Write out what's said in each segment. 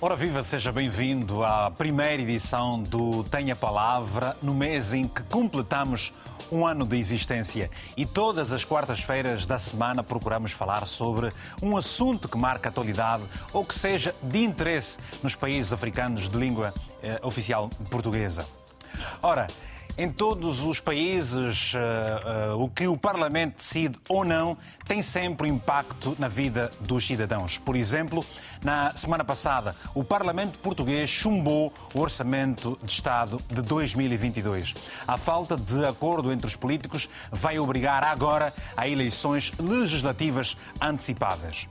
Ora viva, seja bem-vindo à primeira edição do Tenha Palavra, no mês em que completamos um ano de existência. E todas as quartas-feiras da semana procuramos falar sobre um assunto que marca a atualidade ou que seja de interesse nos países africanos de língua eh, oficial portuguesa. Ora, em todos os países, uh, uh, o que o Parlamento decide ou não tem sempre impacto na vida dos cidadãos. Por exemplo, na semana passada, o Parlamento português chumbou o Orçamento de Estado de 2022. A falta de acordo entre os políticos vai obrigar agora a eleições legislativas antecipadas.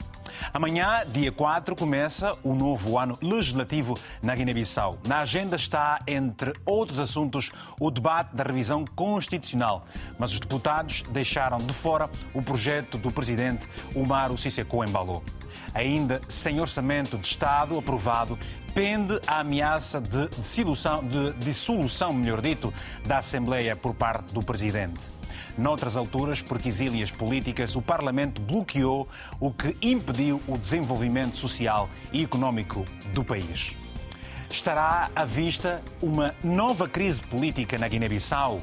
Amanhã, dia 4, começa o novo ano legislativo na Guiné-Bissau. Na agenda está, entre outros assuntos, o debate da revisão constitucional. Mas os deputados deixaram de fora o projeto do presidente Umaru Sisseko Embalo. Ainda sem orçamento de Estado aprovado, pende a ameaça de dissolução, de dissolução melhor dito, da Assembleia por parte do presidente. Noutras alturas, por quesílias políticas, o Parlamento bloqueou o que impediu o desenvolvimento social e económico do país. Estará à vista uma nova crise política na Guiné-Bissau?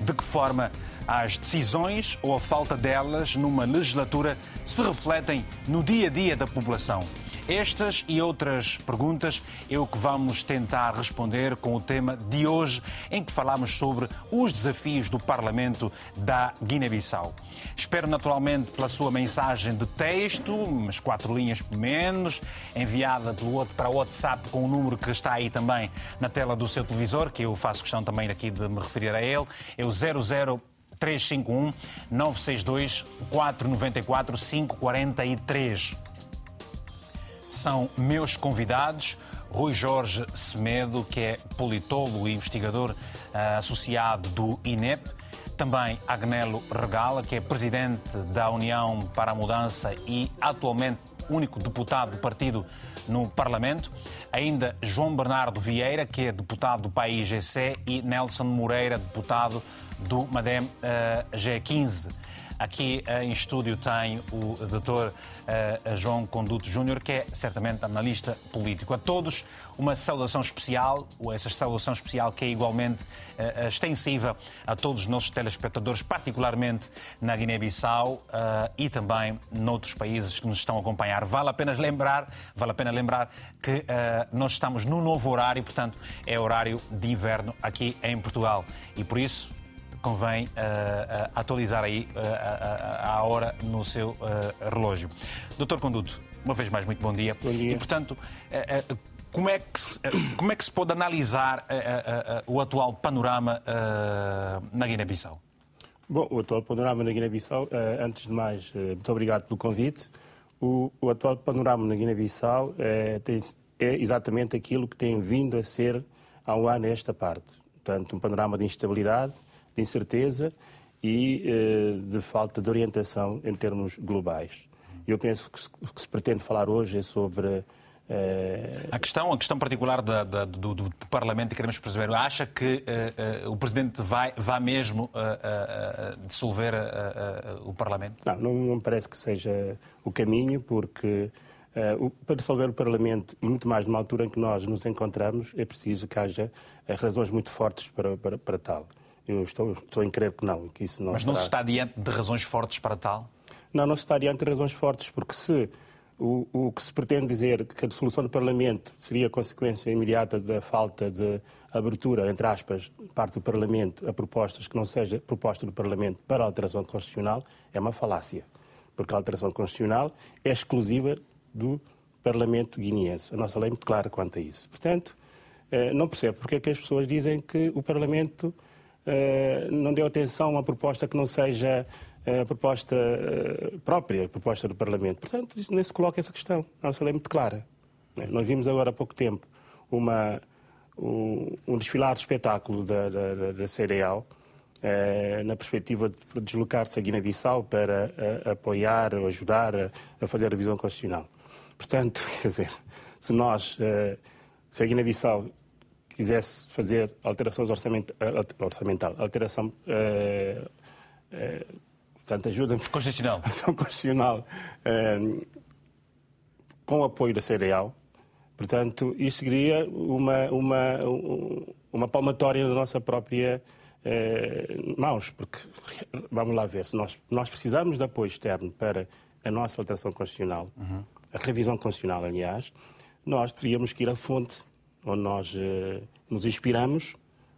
De que forma as decisões ou a falta delas numa legislatura se refletem no dia a dia da população? Estas e outras perguntas é o que vamos tentar responder com o tema de hoje, em que falamos sobre os desafios do Parlamento da Guiné-Bissau. Espero naturalmente pela sua mensagem de texto, umas quatro linhas por menos, enviada para o WhatsApp com o número que está aí também na tela do seu televisor, que eu faço questão também aqui de me referir a ele, é o 00 351 962 494 543 são meus convidados. Rui Jorge Semedo, que é politólogo e investigador uh, associado do INEP. Também Agnelo Regala, que é presidente da União para a Mudança e atualmente único deputado do partido no Parlamento. Ainda João Bernardo Vieira, que é deputado do país GC, e Nelson Moreira, deputado do MADEM uh, G15. Aqui uh, em estúdio tem o Dr. Uh, João Conduto Júnior, que é certamente analista político. A todos uma saudação especial, essa saudação especial que é igualmente uh, extensiva a todos os nossos telespectadores, particularmente na Guiné-Bissau e também noutros países que nos estão a acompanhar. Vale a pena lembrar, vale a pena lembrar que nós estamos no novo horário, portanto é horário de inverno aqui em Portugal e por isso convém uh, uh, atualizar aí a hora no seu relógio. Doutor Conduto, uma vez mais, muito bom dia. Bom dia. E, portanto, como é, que se, como é que se pode analisar o atual panorama na Guiné-Bissau? Bom, o atual panorama na Guiné-Bissau, antes de mais, muito obrigado pelo convite. O, o atual panorama na Guiné-Bissau é, é exatamente aquilo que tem vindo a ser há um ano esta parte. Portanto, um panorama de instabilidade, de incerteza e eh, de falta de orientação em termos globais. Eu penso que o que se pretende falar hoje é sobre Uh... A, questão, a questão particular da, da, do, do, Parlamento, e queremos perceber, acha que uh, uh, o Presidente vai, vai mesmo dissolver o Parlamento? Não, não, me parece que seja o caminho, porque para dissolver o Parlamento, e muito mais numa altura em que nós nos encontramos, é preciso que haja razões muito fortes para, para, para tal. Eu estou, estou em crer que não. Que isso não Mas não se está diante de razões fortes para tal? Não, não se está diante de razões fortes, porque se o, o que se pretende dizer que a dissolução do Parlamento seria consequência imediata da falta de abertura, entre aspas, parte do Parlamento a propostas que não seja proposta do Parlamento para a alteração constitucional, é uma falácia. Porque a alteração constitucional é exclusiva do Parlamento guineense. A nossa lei é muito clara quanto a isso. Portanto, eh, não percebo porque é que as pessoas dizem que o Parlamento não deu atenção a uma proposta que não seja eh, a proposta eh, própria, a proposta do Parlamento. Portanto, nem se coloca essa questão. A nossa lei é muito clara. Né? Nós vimos agora há pouco tempo uma, um, desfilar de espetáculo da, da, da CDAO, na perspectiva de deslocar-se a Guiné-Bissau para apoiar ou ajudar a, a, fazer a revisão constitucional. Portanto, quer dizer, se nós, se a Guiné-Bissau quisesse fazer alterações orçament, orçamental, alteração. Uh, uh, portanto, ajuda Constitucional. constitucional uh, com apoio da CDAO, Portanto, isso seria uma, uma, uma palmatória da nossa própria mãos, porque, vamos lá ver, se nós, nós precisamos de apoio externo para a nossa alteração constitucional, uhum. a revisão constitucional, aliás, nós teríamos que ir à fonte onde nós eh, nos inspiramos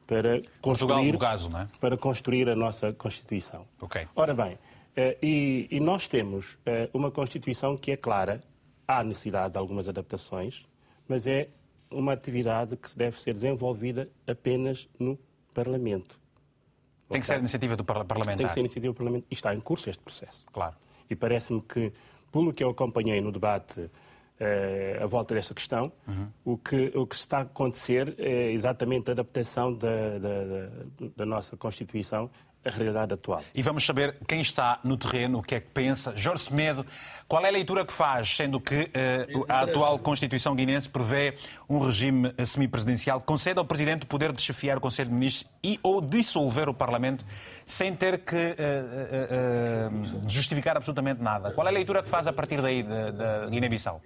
para construir, caso, é? para construir a nossa Constituição. Okay. Ora bem, eh, e, e, nós temos eh, uma Constituição que é clara, há necessidade de algumas adaptações, mas é uma atividade que deve ser desenvolvida apenas no Parlamento. Tem que ser iniciativa do parlamentar. Tem que ser iniciativa do Parlamento. E está em curso este processo. Claro. E parece-me que, pelo que eu acompanhei no debate eh, à volta desta questão, uhum. o, que, o que está a acontecer é exatamente a adaptação da, da, da, nossa Constituição a realidade atual. E vamos saber quem está no terreno, o que é que pensa. Jorge Semedo, qual é a leitura que faz, sendo que uh, a atual Constituição guinense prevê um regime semipresidencial que concede ao Presidente o poder de chefiar o Conselho de Ministros e ou dissolver o Parlamento sem ter que uh, uh, justificar absolutamente nada. Qual é a leitura que faz a partir daí da Guiné-Bissau?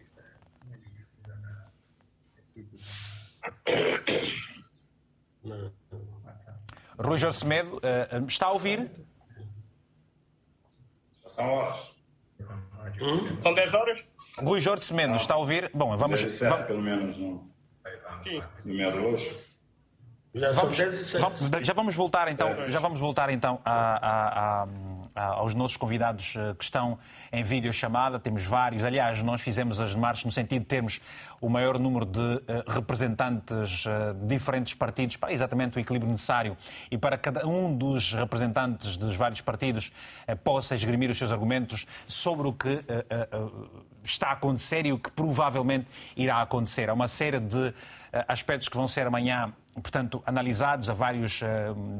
Rui Jorge Semedo, uh, está a ouvir? São horas. Hum? São 10 horas? Rui Jorge Semedo, está a ouvir? Bom, vamos. 17, vamos... pelo menos. Sim. No mês de hoje. Já, vamos, vamos, já vamos voltar então, já vamos voltar então a, a, a aos nossos convidados eh, que estão em videochamada. Temos vários. Aliás, nós fizemos as marchas no sentido de termos o maior número de eh, representantes de diferentes partidos para exatamente o equilíbrio necessário e para cada um dos representantes dos vários partidos possa esgrimir os seus argumentos sobre o que está a acontecer e o que provavelmente irá acontecer. Há uma série de aspectos que vão ser amanhã portanto, analisados, há vários uh,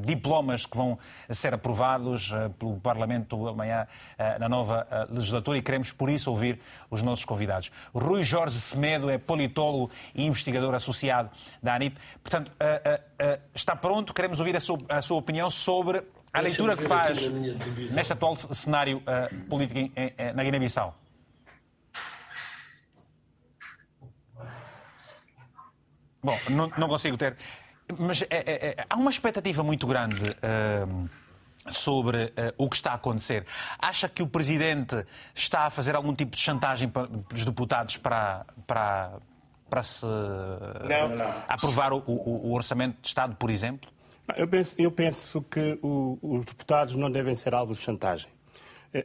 diplomas que vão ser aprovados uh, pelo Parlamento amanhã uh, na nova legislatura e queremos, por isso, ouvir os nossos convidados. Rui Jorge Semedo é politólogo e investigador associado da ANIP. Portanto, está pronto? Queremos ouvir a sua, a sua opinião sobre a leitura que faz neste atual cenário político em, em, na Guiné-Bissau. Bom, não, não consigo ter. Mas é, é, é, há uma expectativa muito grande. Uh, sobre uh, o que está a acontecer. Acha que o Presidente está a fazer algum tipo de chantagem para os deputados para, para, para se não, não. aprovar o, o, o, Orçamento de Estado, por exemplo? Eu penso, eu penso que o, os deputados não devem ser alvo de chantagem.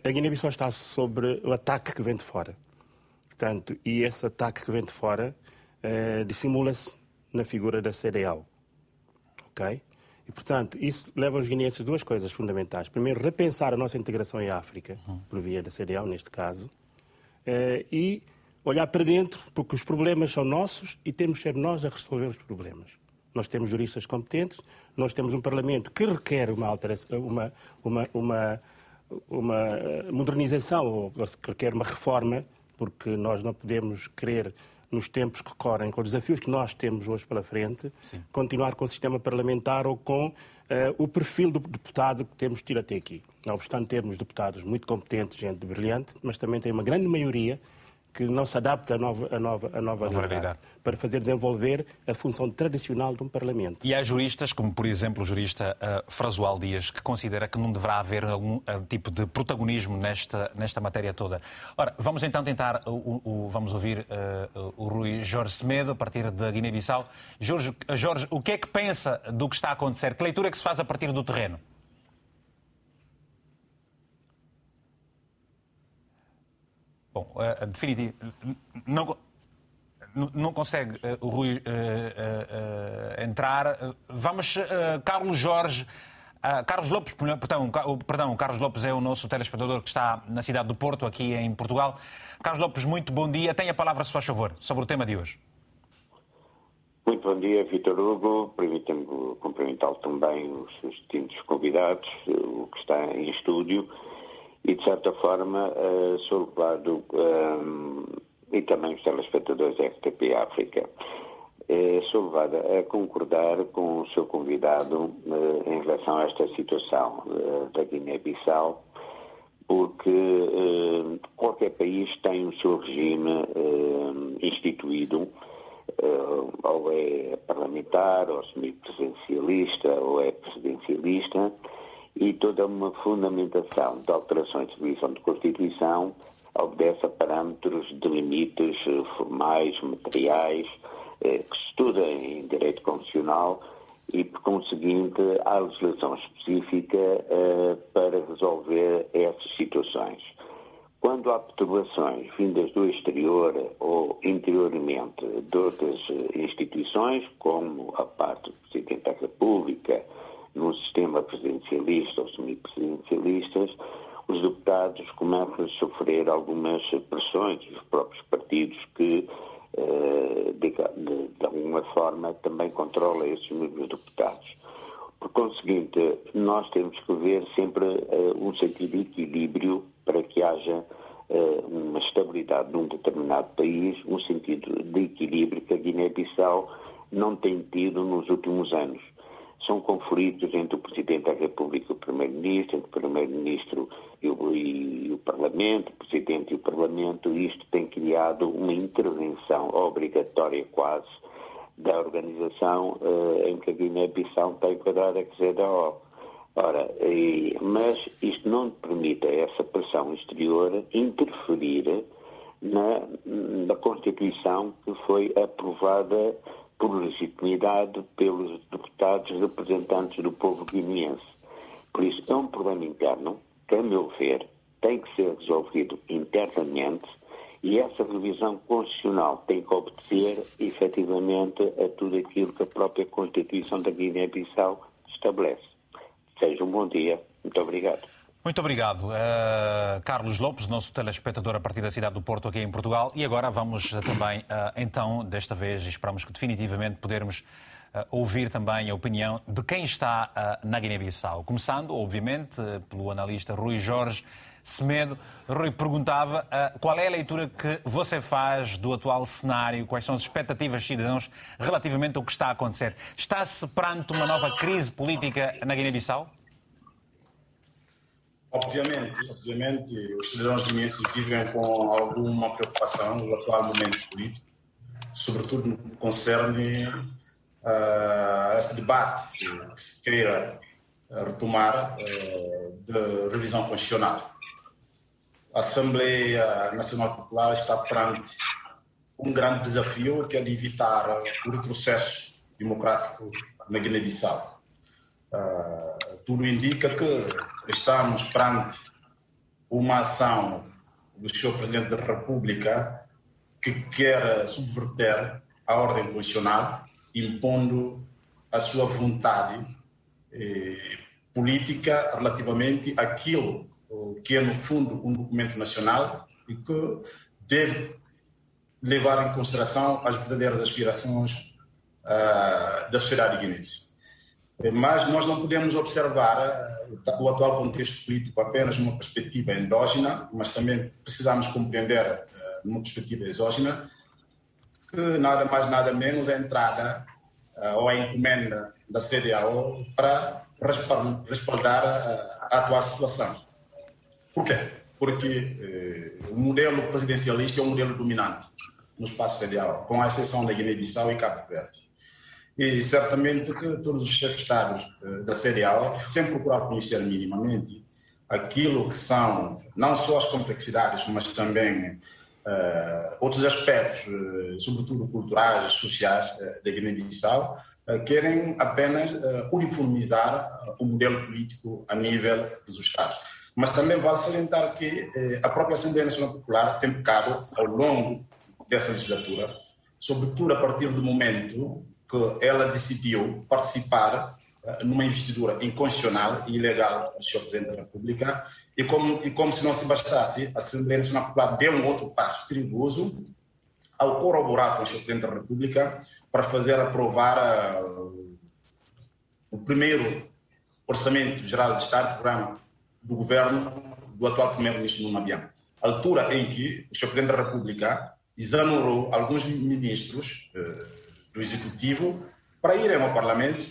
A Guiné-Bissau está sobre o ataque que vem de fora. Portanto, e esse ataque que vem de fora uh, dissimula-se na figura da CDAO ok? E, portanto, isso leva os guineenses a duas coisas fundamentais. Primeiro, repensar a nossa integração em África, por via da CDAO, neste caso, eh, e olhar para dentro, porque os problemas são nossos e temos de ser nós a resolver os problemas. Nós temos juristas competentes, nós temos um Parlamento que requer uma, alteração, uma, uma, uma, uma modernização, ou que requer uma reforma, porque nós não podemos querer nos tempos que correm, com os desafios que nós temos hoje pela frente, Sim. continuar com o sistema parlamentar ou com uh, o perfil do deputado que temos tido até aqui. Não obstante termos deputados muito competentes, gente brilhante, mas também tem uma grande maioria que não se adapta à nova, à nova, à nova realidade, para fazer desenvolver a função tradicional de um Parlamento. E há juristas, como por exemplo o jurista uh, Frasual Dias, que considera que não deverá haver algum uh, tipo de protagonismo nesta, nesta matéria toda. Ora, vamos então tentar, uh vamos ouvir uh, o Rui Jorge Semedo, a partir da Guiné-Bissau. Jorge, Jorge, o que é que pensa do que está a acontecer? Que leitura é que se faz a partir do terreno? Bom, uh, definitivo. Não, não consegue uh, o Rui uh, entrar. Vamos, Carlos Jorge. Carlos Lopes, perdão, perdão, Carlos Lopes é o nosso telespectador que está na cidade do Porto, aqui em Portugal. Carlos Lopes, muito bom dia. Tenha a palavra, se faz favor, sobre o tema de hoje. Muito bom dia, Vitor Hugo. Permita-me cumprimentá-lo também, os seus distintos convidados, o que está em estúdio e, de certa forma, uh, sou levado, um, eh, e também os telespectadores da RTP África, uh, sou levado a concordar com o seu convidado em relação a esta situação da Guiné-Bissau, porque qualquer país tem o seu regime instituído ou é parlamentar, ou semipresidencialista, ou é presidencialista, e toda uma fundamentação de alterações de revisão de Constituição obedece a parâmetros de limites formais, materiais, que se estuda em direito constitucional e, por conseguinte, há legislação específica uh, para resolver essas situações. Quando há perturbações vindas do exterior ou interiormente de outras instituições, como a parte do Presidente da República, num sistema presidencialista ou semipresidencialistas, os deputados começam a sofrer algumas pressões, os próprios partidos que eh, de, de, alguma forma, também controla esses mesmos deputados. Por conseguinte, nós temos que ver sempre uh, um sentido de equilíbrio para que haja uh, uma estabilidade num determinado país, um sentido de equilíbrio que a Guiné-Bissau não tem tido nos últimos anos são conflitos entre o Presidente da República e o Primeiro-Ministro, entre o Primeiro-Ministro e, e, o Parlamento, o Presidente e o Parlamento, e isto tem criado uma intervenção obrigatória quase da organização uh, em que a Guiné-Bissau está enquadrada, que é da O. Ora, e, mas isto não permite a essa pressão exterior interferir na, na Constituição que foi aprovada por legitimidade pelos deputados representantes do povo guineense. Por isso, é um problema interno que, a meu ver, tem que ser resolvido internamente e essa revisão constitucional tem que obedecer, efetivamente, a tudo aquilo que a própria Constituição da Guiné-Bissau estabelece. Seja um bom dia. Muito obrigado. Muito obrigado, uh, Carlos Lopes, nosso telespectador a partir da cidade do Porto, aqui em Portugal. E agora vamos também, uh, então, desta vez, esperamos que definitivamente podermos uh, ouvir também a opinião de quem está na Guiné-Bissau. Começando, obviamente, pelo analista Rui Jorge Semedo. Rui perguntava qual é a leitura que você faz do atual cenário, quais são as expectativas cidadãos relativamente ao que está a acontecer. Está-se perante uma nova crise política na Guiné-Bissau? Obviamente, obviamente, os cidadãos guineenses vivem com alguma preocupação no atual momento político, sobretudo no que concerne uh, esse debate que se queira ah, retomar uh, de revisão constitucional. A Assembleia Nacional Popular está perante um grande desafio que é de evitar o retrocesso democrático na Guiné-Bissau. Uh, tudo indica que estamos perante uma ação do Sr. Presidente da República que quer subverter a ordem constitucional, impondo a sua vontade eh, política relativamente àquilo que é, no fundo, um documento nacional e que deve levar em consideração as verdadeiras aspirações uh, da sociedade guinense. Mas nós não podemos observar eh, o atual contexto político apenas numa perspectiva endógena, mas também precisamos compreender, eh, numa perspectiva exógena, que nada mais nada menos a entrada eh, ou a encomenda da CDAO para respaldar a atual situação. Por quê? Porque o modelo presidencialista é um modelo dominante no espaço CDAO, com a exceção da Guiné-Bissau e Cabo Verde. E certamente que todos os chefes de Estado eh, da CDAO sempre procuraram conhecer minimamente aquilo que são não só as complexidades, mas também uh, outros aspectos, uh, sobretudo culturais, sociais, uh, da Guiné-Bissau, querem apenas uniformizar o modelo político a nível dos Estados. Mas também vale salientar que a própria Assembleia Nacional Popular tem pecado ao longo dessa legislatura, sobretudo a partir do momento que ela decidiu participar uh, numa investidura inconstitucional e ilegal do Sr. Presidente da República e como, e como se não se bastasse, a Assembleia Nacional Popular deu um outro passo perigoso ao corroborar com o Sr. Presidente da República para fazer aprovar uh, o primeiro Orçamento Geral de Estado, programa do governo do atual Primeiro-Ministro Abiano. Altura em que o Sr. Presidente da República exonerou alguns ministros uh, do Executivo para irem ao Parlamento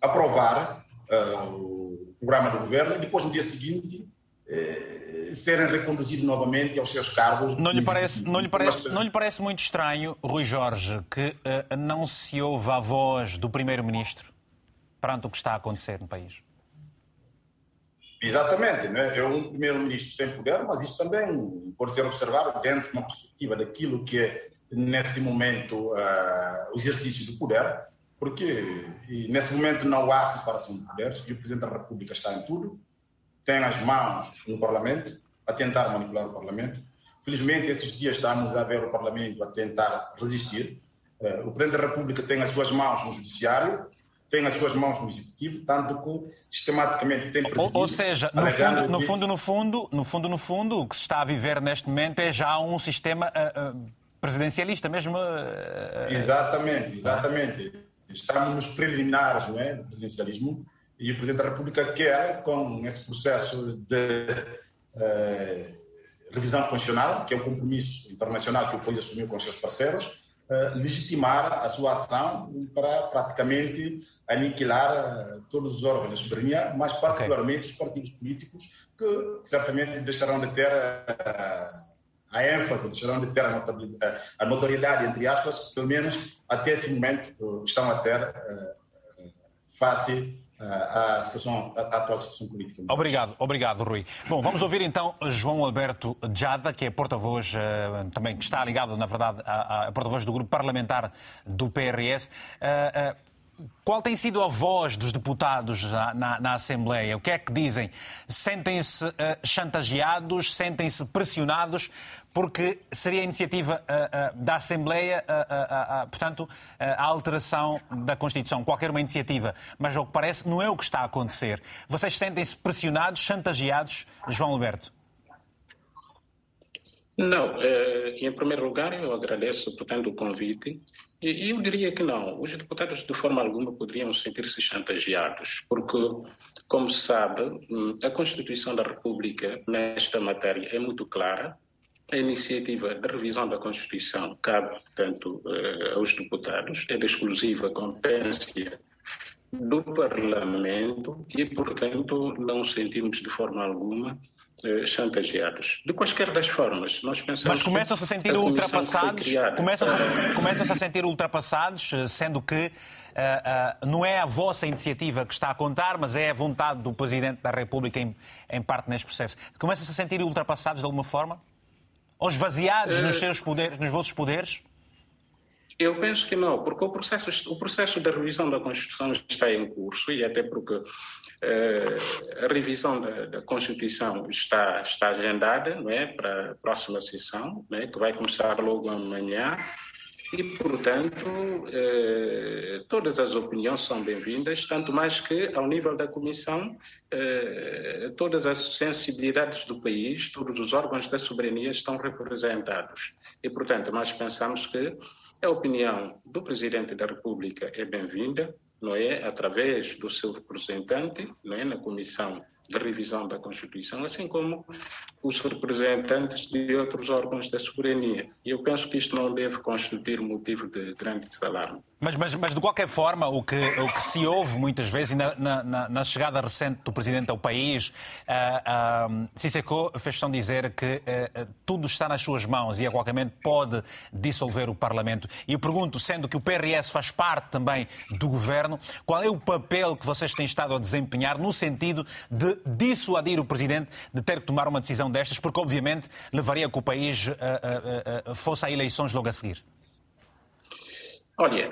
aprovar uh, o programa do governo e depois, no dia seguinte, eh, serem reconduzidos novamente aos seus cargos. Não lhe parece, não lhe parece, não lhe parece muito estranho, Rui Jorge, que uh, não se ouve a voz do Primeiro-Ministro perante o que está a acontecer no país? Exatamente, né? é um primeiro-ministro sem poder, mas isso também pode ser observado dentro de uma perspectiva daquilo que é, nesse momento, uh, o exercício do poder, porque nesse momento não há separação de poderes e o Presidente da República está em tudo, tem as mãos no Parlamento, a tentar manipular o Parlamento. Felizmente, esses dias estamos a ver o Parlamento a tentar resistir. Uh, o Presidente da República tem as suas mãos no Judiciário, tem as suas mãos no executivo, tanto que sistematicamente tem presidido. Ou, ou seja, no fundo, no fundo, no fundo, no fundo, no fundo, o que se está a viver neste momento é já um sistema uh, uh, presidencialista mesmo. Uh, exatamente, exatamente. Estamos nos preliminares não é, do presidencialismo e o Presidente da República quer, com esse processo de revisão constitucional, que é um compromisso internacional que o país assumiu com os seus parceiros, legitimar a sua ação para praticamente aniquilar todos os órgãos da soberania, mas particularmente okay. os partidos políticos, que certamente deixarão de ter a ênfase, deixarão de ter a, a, notoriedade, entre aspas, pelo menos até esse momento estão a ter face a situação, a atual situação política. Obrigado, obrigado, Rui. Bom, vamos ouvir então João Alberto Jada, que é porta-voz, eh, também que está ligado, na verdade, a, porta-voz do grupo parlamentar do PRS. Eh, eh, qual tem sido a voz dos deputados na, na, na Assembleia? O que é que dizem? Sentem-se uh, chantageados? Sentem-se pressionados? Porque seria a iniciativa uh, uh, da Assembleia, uh, portanto, a alteração da Constituição, qualquer uma iniciativa. Mas, ao que parece, não é o que está a acontecer. Vocês sentem-se pressionados, chantageados, João Alberto? Não. Eh, em primeiro lugar, eu agradeço, portanto, o convite. E eu diria que não. Os deputados, de forma alguma, poderiam sentir-se chantageados, porque, como se sabe, hum, a Constituição da República, nesta matéria, é muito clara a iniciativa de revisão da Constituição cabe, portanto, eh, aos deputados, é da exclusiva competência do Parlamento e, portanto, não sentimos de forma alguma eh, chantageados. De quaisquer das formas, nós pensamos. Mas começam-se a sentir a ultrapassados? Começam-se começam a sentir ultrapassados, eh, sendo que uh, uh, não é a vossa iniciativa que está a contar, mas é a vontade do Presidente da República em, em parte neste processo. Começam-se a sentir ultrapassados de alguma forma? Ou esvaziados nos, eh, seus poderes, nos vossos poderes? Eu penso que não, porque o processo, o processo da revisão da Constituição está em curso e até porque uh, a revisão da, da, Constituição está, está agendada não é, para a próxima sessão, é, que vai começar logo amanhã. E, portanto, eh, todas as opiniões são bem-vindas, tanto mais que, ao nível da Comissão, eh, todas as sensibilidades do país, todos os órgãos da soberania estão representados. E, portanto, nós pensamos que a opinião do Presidente da República é bem-vinda, não é? Através do seu representante, não é? Na Comissão de revisão da Constituição, assim como os representantes de outros órgãos da soberania. E eu penso que isto não deve constituir motivo de grande alarme. Mas, mas, mas, de qualquer forma, o que, o que se ouve muitas vezes, e na, na, na chegada recente do Presidente ao país, uh, uh, Sisseko fez questão de dizer que uh, tudo está nas suas mãos e a qualquer momento pode dissolver o Parlamento. E eu pergunto, sendo que o PRS faz parte também do Governo, qual é o papel que vocês têm estado a desempenhar no sentido de dissuadir o Presidente de ter que tomar uma decisão destas, porque obviamente levaria que o país fosse a eleições logo a seguir? Olha,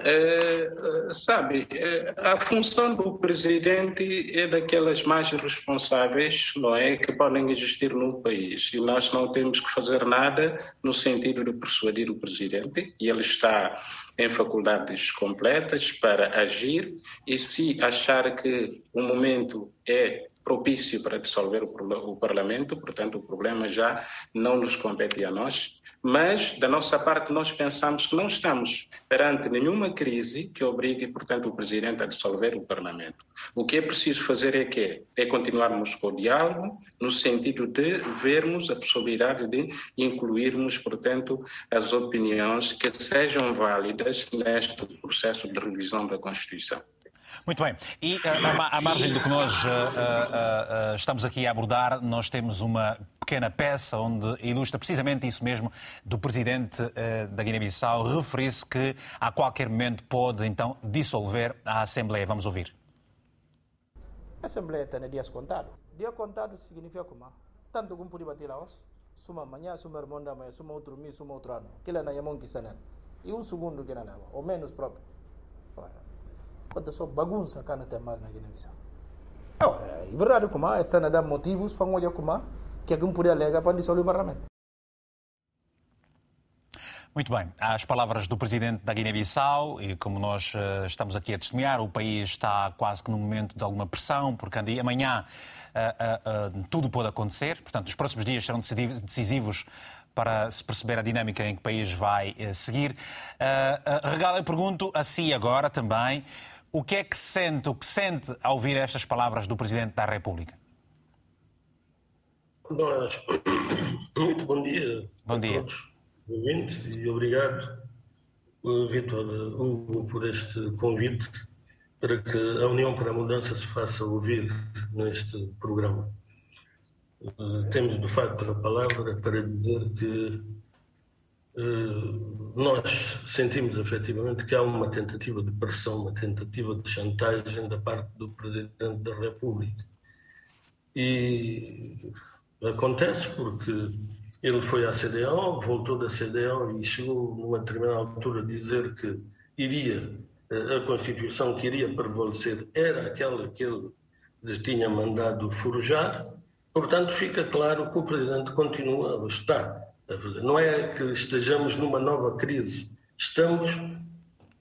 sabe, a função do presidente é daquelas mais responsáveis, não é, que podem existir no país. E nós não temos que fazer nada no sentido de persuadir o presidente, e ele está em faculdades completas para agir. E se achar que o momento é propício para dissolver o, Parlamento, portanto, o problema já não nos compete a nós. Mas, da nossa parte, nós pensamos que não estamos perante nenhuma crise que obrigue, portanto, o Presidente a dissolver o Parlamento. O que é preciso fazer é que é continuarmos com o diálogo, no sentido de vermos a possibilidade de incluirmos, portanto, as opiniões que sejam válidas neste processo de revisão da Constituição. Muito bem. E à margem do que nós estamos aqui a abordar, nós temos uma pequena peça onde ilustra precisamente isso mesmo do presidente da Guiné-Bissau referir-se que a qualquer momento pode então dissolver a Assembleia. Vamos ouvir. A Assembleia tem dias contados. Dia contado significa como? Tanto como podia bater lá, suma amanhã, suma irmão da manhã, suma outro mês, suma outro ano. Aquilo é na Yamon Kissanan. E um segundo que não leva, ou menos próprio. Quando só bagunça cá não tem mais na Guiné-Bissau. Agora, é verdade como está a motivos para olhar como que alguém poderia alegar para dissolver o Parlamento. Muito bem, as palavras do presidente da Guiné-Bissau, e como nós uh, estamos aqui a testemunhar, o país está quase que num momento de alguma pressão, porque amanhã uh, uh, tudo pode acontecer, portanto, os próximos dias serão decisivos para se perceber a dinâmica em que o país vai seguir. Uh, Regala, eu pergunto a si agora também, o que é que sente, o que sente ao ouvir estas palavras do Presidente da República? Nós, muito bom dia. Bom dia. Todos ouvintes e obrigado, Vitor Hugo, por este convite para que a União para a Mudança se faça ouvir neste programa. Uh, temos, de facto, a palavra para dizer que nós sentimos efetivamente que há uma tentativa de pressão, uma tentativa de chantagem da parte do Presidente da República. E acontece porque ele foi à CDO, voltou da CDO e chegou numa determinada altura a dizer que iria, eh, a Constituição que iria prevalecer era aquela que ele tinha mandado forjar. Portanto, fica claro que o Presidente continua a estar. Não é que estejamos numa nova crise, estamos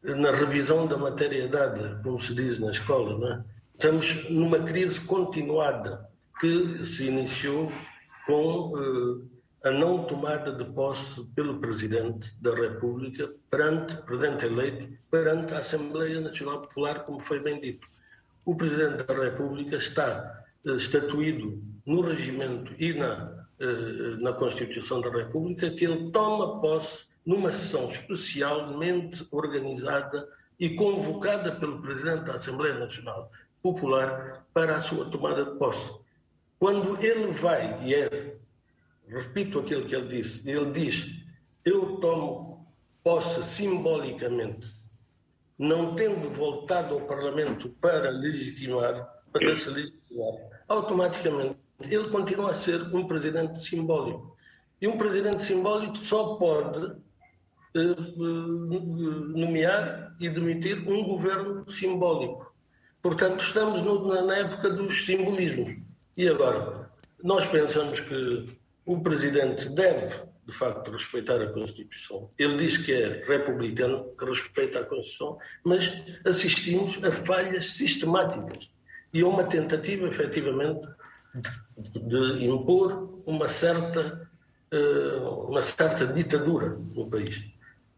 na revisão da matéria dada, como se diz na escola, não é? estamos numa crise continuada que se iniciou com eh, a não tomada de posse pelo Presidente da República perante, Presidente eleito, perante a Assembleia Nacional Popular, como foi bem dito. O Presidente da República está eh, estatuído no regimento e na, na Constituição da República que ele toma posse numa sessão especialmente organizada e convocada pelo Presidente da Assembleia Nacional Popular para a sua tomada de posse. Quando ele vai e é repito aquilo que ele disse. Ele diz: Eu tomo posse simbolicamente, não tendo voltado ao Parlamento para legitimar, para se legitimar, automaticamente ele continua a ser um presidente simbólico. E um presidente simbólico só pode eh, nomear e demitir um governo simbólico. Portanto, estamos no, na época dos simbolismos. E agora, nós pensamos que o presidente deve, de facto, respeitar a Constituição. Ele diz que é republicano, que respeita a Constituição, mas assistimos a falhas sistemáticas e a uma tentativa, efetivamente, de, de impor uma certa, uh, uma certa ditadura no país.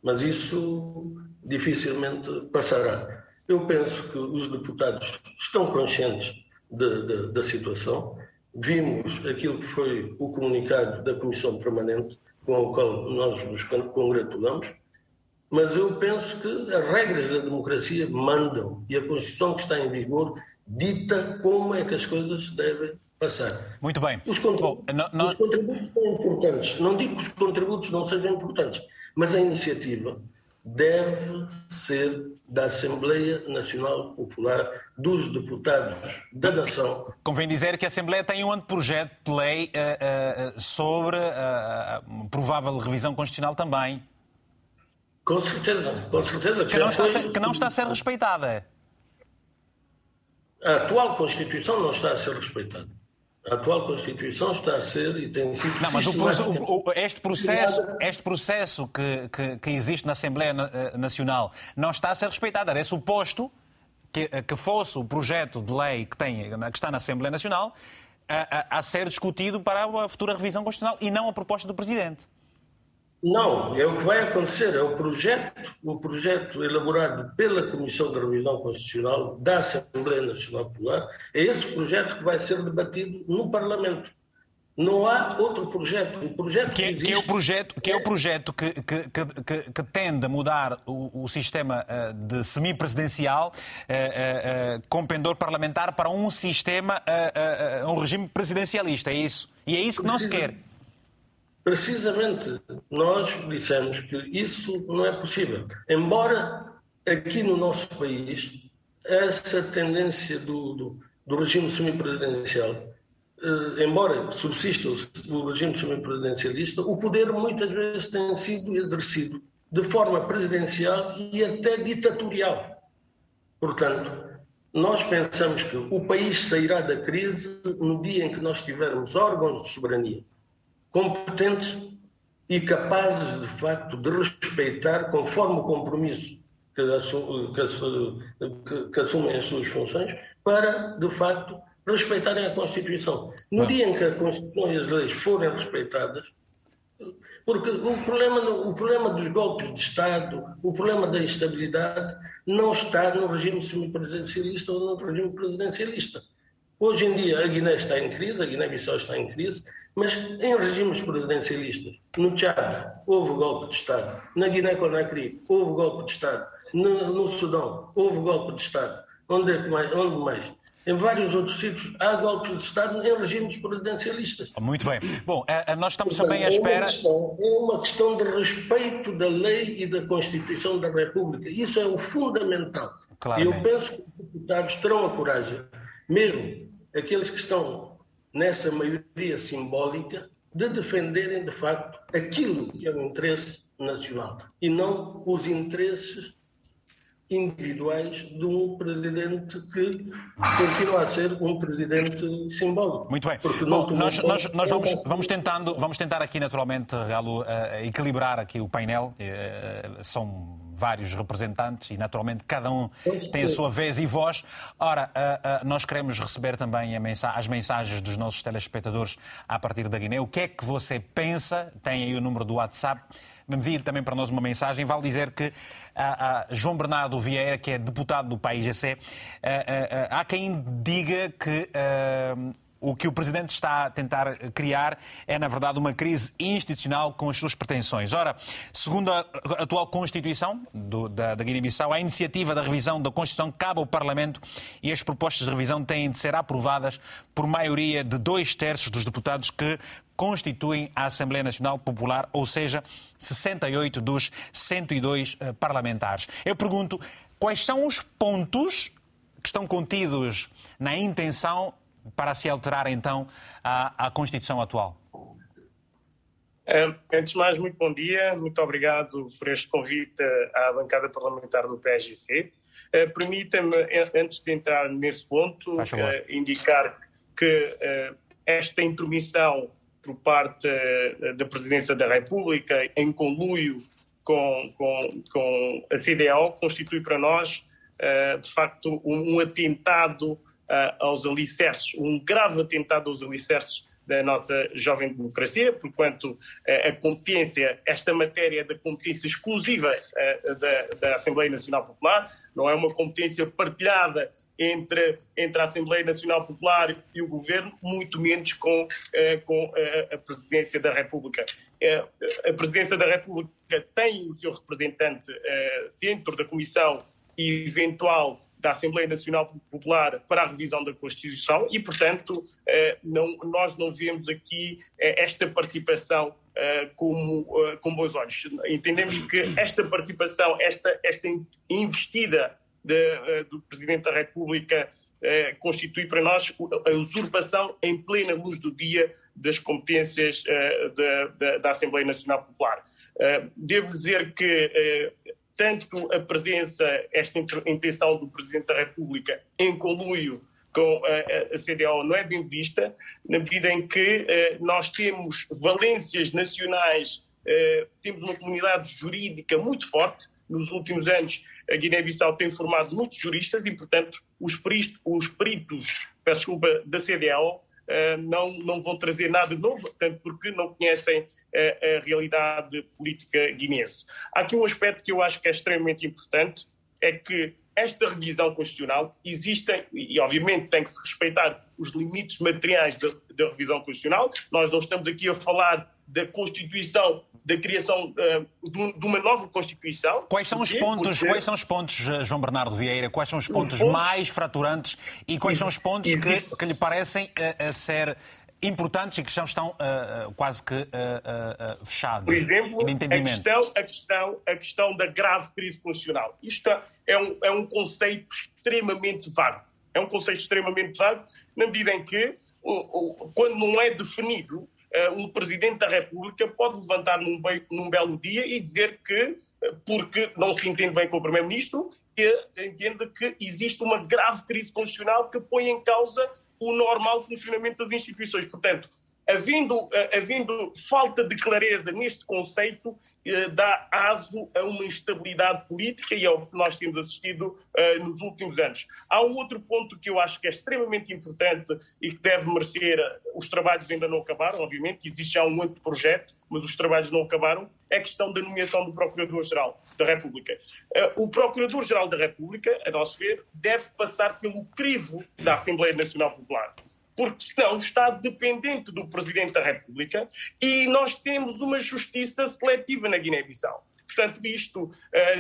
Mas isso dificilmente passará. Eu penso que os deputados estão conscientes de, de, da situação vimos aquilo que foi o comunicado da Comissão Permanente, com o qual nós nos congratulamos, mas eu penso que as regras da democracia mandam e a Constituição que está em vigor dita como é que as coisas devem passar. Muito bem. Os contributos, Bom, não, não... os contributos são importantes. Não digo que os contributos não sejam importantes, mas a iniciativa deve ser da Assembleia Nacional Popular, dos deputados da nação. Convém dizer que a Assembleia tem um anteprojeto de lei uh, uh, sobre a uh, provável revisão constitucional também. Com certeza, com certeza. Que, que não, está ser, que não está a ser respeitada. A atual Constituição não está a ser respeitada. A atual Constituição está a ser e tem sido. Não, mas o, o, este processo, este processo que, que, que, existe na Assembleia eh, Nacional não está a ser respeitado. Era suposto que, que fosse o projeto de lei que, tem, que está na Assembleia Nacional a, a, a ser discutido para a futura revisão constitucional e não a proposta do Presidente. Não, é o que vai acontecer, é o projeto, o projeto elaborado pela Comissão de Revisão Constitucional da Assembleia Nacional Popular, é esse projeto que vai ser debatido no Parlamento. Não há outro projeto. O projeto que, que, existe... que é o projeto que, é o projeto que, que, que, que tende a mudar o, o sistema uh, de semipresidencial uh, uh, com pendor parlamentar para um sistema, um regime presidencialista. É isso? E é isso que não se quer. Precisamente, nós dissemos que isso não é possível. Embora aqui no nosso país essa tendência do, do, do regime semipresidencial Uh, embora subsista o, regime semipresidencialista, o poder muitas vezes tem sido exercido de forma presidencial e até ditatorial. Portanto, nós pensamos que o país sairá da crise no dia em que nós tivermos órgãos de soberania competentes e capazes, de facto, de respeitar, conforme o compromisso que, que, que assumem as suas funções, para, de facto, respeitarem a Constituição. No dia em que a Constituição e as leis forem respeitadas, porque o problema, o problema dos golpes de Estado, o problema da instabilidade, não está no regime semipresidencialista ou no regime presidencialista. Hoje em dia a Guiné está em crise, a Guiné-Bissau está em crise, mas em regimes presidencialistas, no Tchad houve golpe de Estado, na Guiné-Conakry houve golpe de Estado, no, no Sudão houve golpe de Estado, onde, é mais, onde mais? Em vários outros sítios há golpes de Estado em regimes presidencialistas. Muito bem. Bom, eh, eh, nós estamos também à espera. É uma, questão, é uma questão de respeito da lei e da Constituição da República. Isso é o fundamental. E eu penso que os deputados terão a coragem, mesmo aqueles que estão nessa maioria simbólica, de defenderem de facto aquilo que é o interesse nacional e não os interesses individuais de um presidente que continua a ser um presidente simbólico. Muito bem. Bom, nós, nós, nós vamos, vamos, tentando, vamos tentar aqui, naturalmente, Galo, uh, equilibrar aqui o painel. Uh, são vários representantes e, naturalmente, cada um tem a sua vez e voz. Ora, uh, nós queremos receber também as mensagens dos nossos telespectadores a partir da Guiné. O que é que você pensa? Tem aí o número do WhatsApp. Envie também para nós uma mensagem. Vale dizer que a, a João Bernardo Vieira, que é deputado do país GC, há quem diga que o que o Presidente está a tentar criar é, na verdade, uma crise institucional com as suas pretensões. Ora, segundo a atual Constituição do, da, da Guiné-Bissau, a iniciativa da revisão da Constituição cabe ao Parlamento e as propostas de revisão têm de ser aprovadas por maioria de dois terços dos deputados que constituem a Assembleia Nacional Popular, ou seja, 68 dos 102 eh, parlamentares. Eu pergunto, quais são os pontos que estão contidos na intenção para se alterar então a, a Constituição atual? Antes de mais, muito bom dia, muito obrigado por este convite à bancada parlamentar do PSGC. Uh, Permita-me, antes de entrar nesse ponto, indicar que esta intromissão por parte da Presidência da República, em conluio com, com, com a CDAO, constitui para nós, de facto, um, atentado aos alicerces, um grave atentado aos alicerces da nossa jovem democracia, porquanto uh, a competência, esta matéria da competência exclusiva uh, da, da Assembleia Nacional Popular, não é uma competência partilhada entre, entre a Assembleia Nacional Popular e o Governo, muito menos com, eh, com a, Presidência da República. Eh, a Presidência da República tem o seu representante eh, dentro da Comissão eventual da Assembleia Nacional Popular para a revisão da Constituição e, portanto, eh, não, nós não vemos aqui eh, esta participação eh, como, com bons olhos. Entendemos que esta participação, esta, esta investida de, do Presidente da República constitui para nós a usurpação em plena luz do dia das competências da, da, da Assembleia Nacional Popular. Devo dizer que tanto a presença, esta intenção do Presidente da República em conluio com a, a não é bem vista, na medida em que eh, nós temos valências nacionais, eh, temos uma comunidade jurídica muito forte. Nos últimos anos, a Guiné-Bissau tem formado muitos juristas e, portanto, os, peritos, os peritos peço desculpa, da CDO eh, não, não vão trazer nada de novo, tanto porque não conhecem a, a realidade política guinense. Há aqui um aspecto que eu acho que é extremamente importante, é que esta revisão constitucional existem, e obviamente tem que se respeitar os limites materiais da, da revisão constitucional. Nós não estamos aqui a falar da Constituição, da criação uh, de, uma nova Constituição. Quais são os pontos, Porque... quais são os pontos, João Bernardo Vieira, quais são os pontos, os pontos... mais fraturantes e quais são os pontos que, que, lhe parecem a, a ser importantes e que já estão uh, quase que uh, uh, fechados. Por exemplo, a questão, a, questão, a questão da grave crise constitucional. Isto é um, é um conceito extremamente vago. É um conceito extremamente vago, na medida em que, quando não é definido, um Presidente da República pode levantar num, num belo dia e dizer que, porque não se entende bem com o Primeiro-Ministro, entende que existe uma grave crise constitucional que põe em causa o normal funcionamento das instituições. Portanto, havendo, eh, havendo falta de clareza neste conceito, eh, dá aso a uma instabilidade política e é o que nós temos assistido uh, nos últimos anos. Há um outro ponto que eu acho que é extremamente importante e que deve merecer, os trabalhos ainda não acabaram, obviamente, existe já um anteprojeto, mas os trabalhos não acabaram, é a questão da nomeação do Procurador-Geral da República. Uh, o Procurador-Geral da República, a nosso ver, deve passar pelo crivo da Assembleia Nacional Popular porque senão está dependente do Presidente da República e nós temos uma justiça seletiva na Guiné-Bissau. Portanto, isto uh,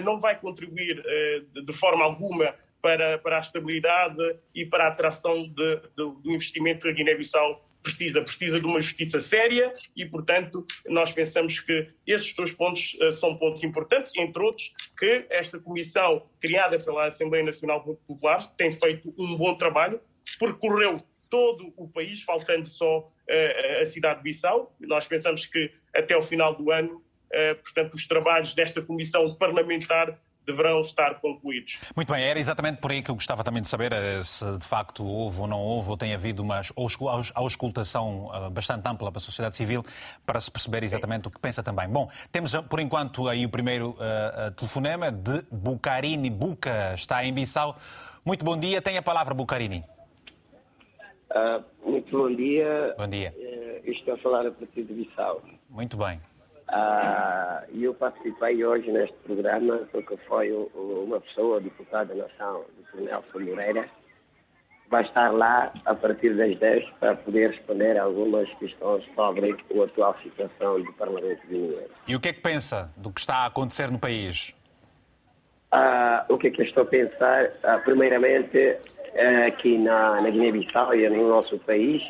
não vai contribuir uh, de forma alguma para, para a estabilidade e para a atração do investimento que a Guiné-Bissau precisa. Precisa de uma justiça séria e, portanto, nós pensamos que esses dois pontos uh, são pontos importantes, entre outros, que esta comissão criada pela Assembleia Nacional Popular tem feito um bom trabalho, percorreu todo o país, faltando só uh, a cidade de Bissau. Nós pensamos que até o final do ano, uh, portanto, os trabalhos desta comissão parlamentar deverão estar concluídos. Muito bem, era exatamente por aí que eu gostava também de saber eh, se de facto houve ou não houve, ou tem havido uma auscultação bastante ampla para a sociedade civil, para se perceber exatamente o que pensa também. Bom, temos por enquanto aí o primeiro uh, telefonema de Bucarini Buca, está em Bissau. Muito bom dia, tem a palavra Bucarini. Uh, muito bom dia. Bom dia. Uh, estou a falar a partir de Bissau. Muito bem. Uh, eu participei hoje neste programa porque foi uma pessoa, deputada da Nação, o Nelson Moreira, vai estar lá a partir das 10 para poder responder algumas questões sobre a atual situação do Parlamento Guineano. E o que é que pensa do que está a acontecer no país? Uh, o que é que eu estou a pensar? Uh, primeiramente, aqui na, na Guiné-Bissau e no nosso país,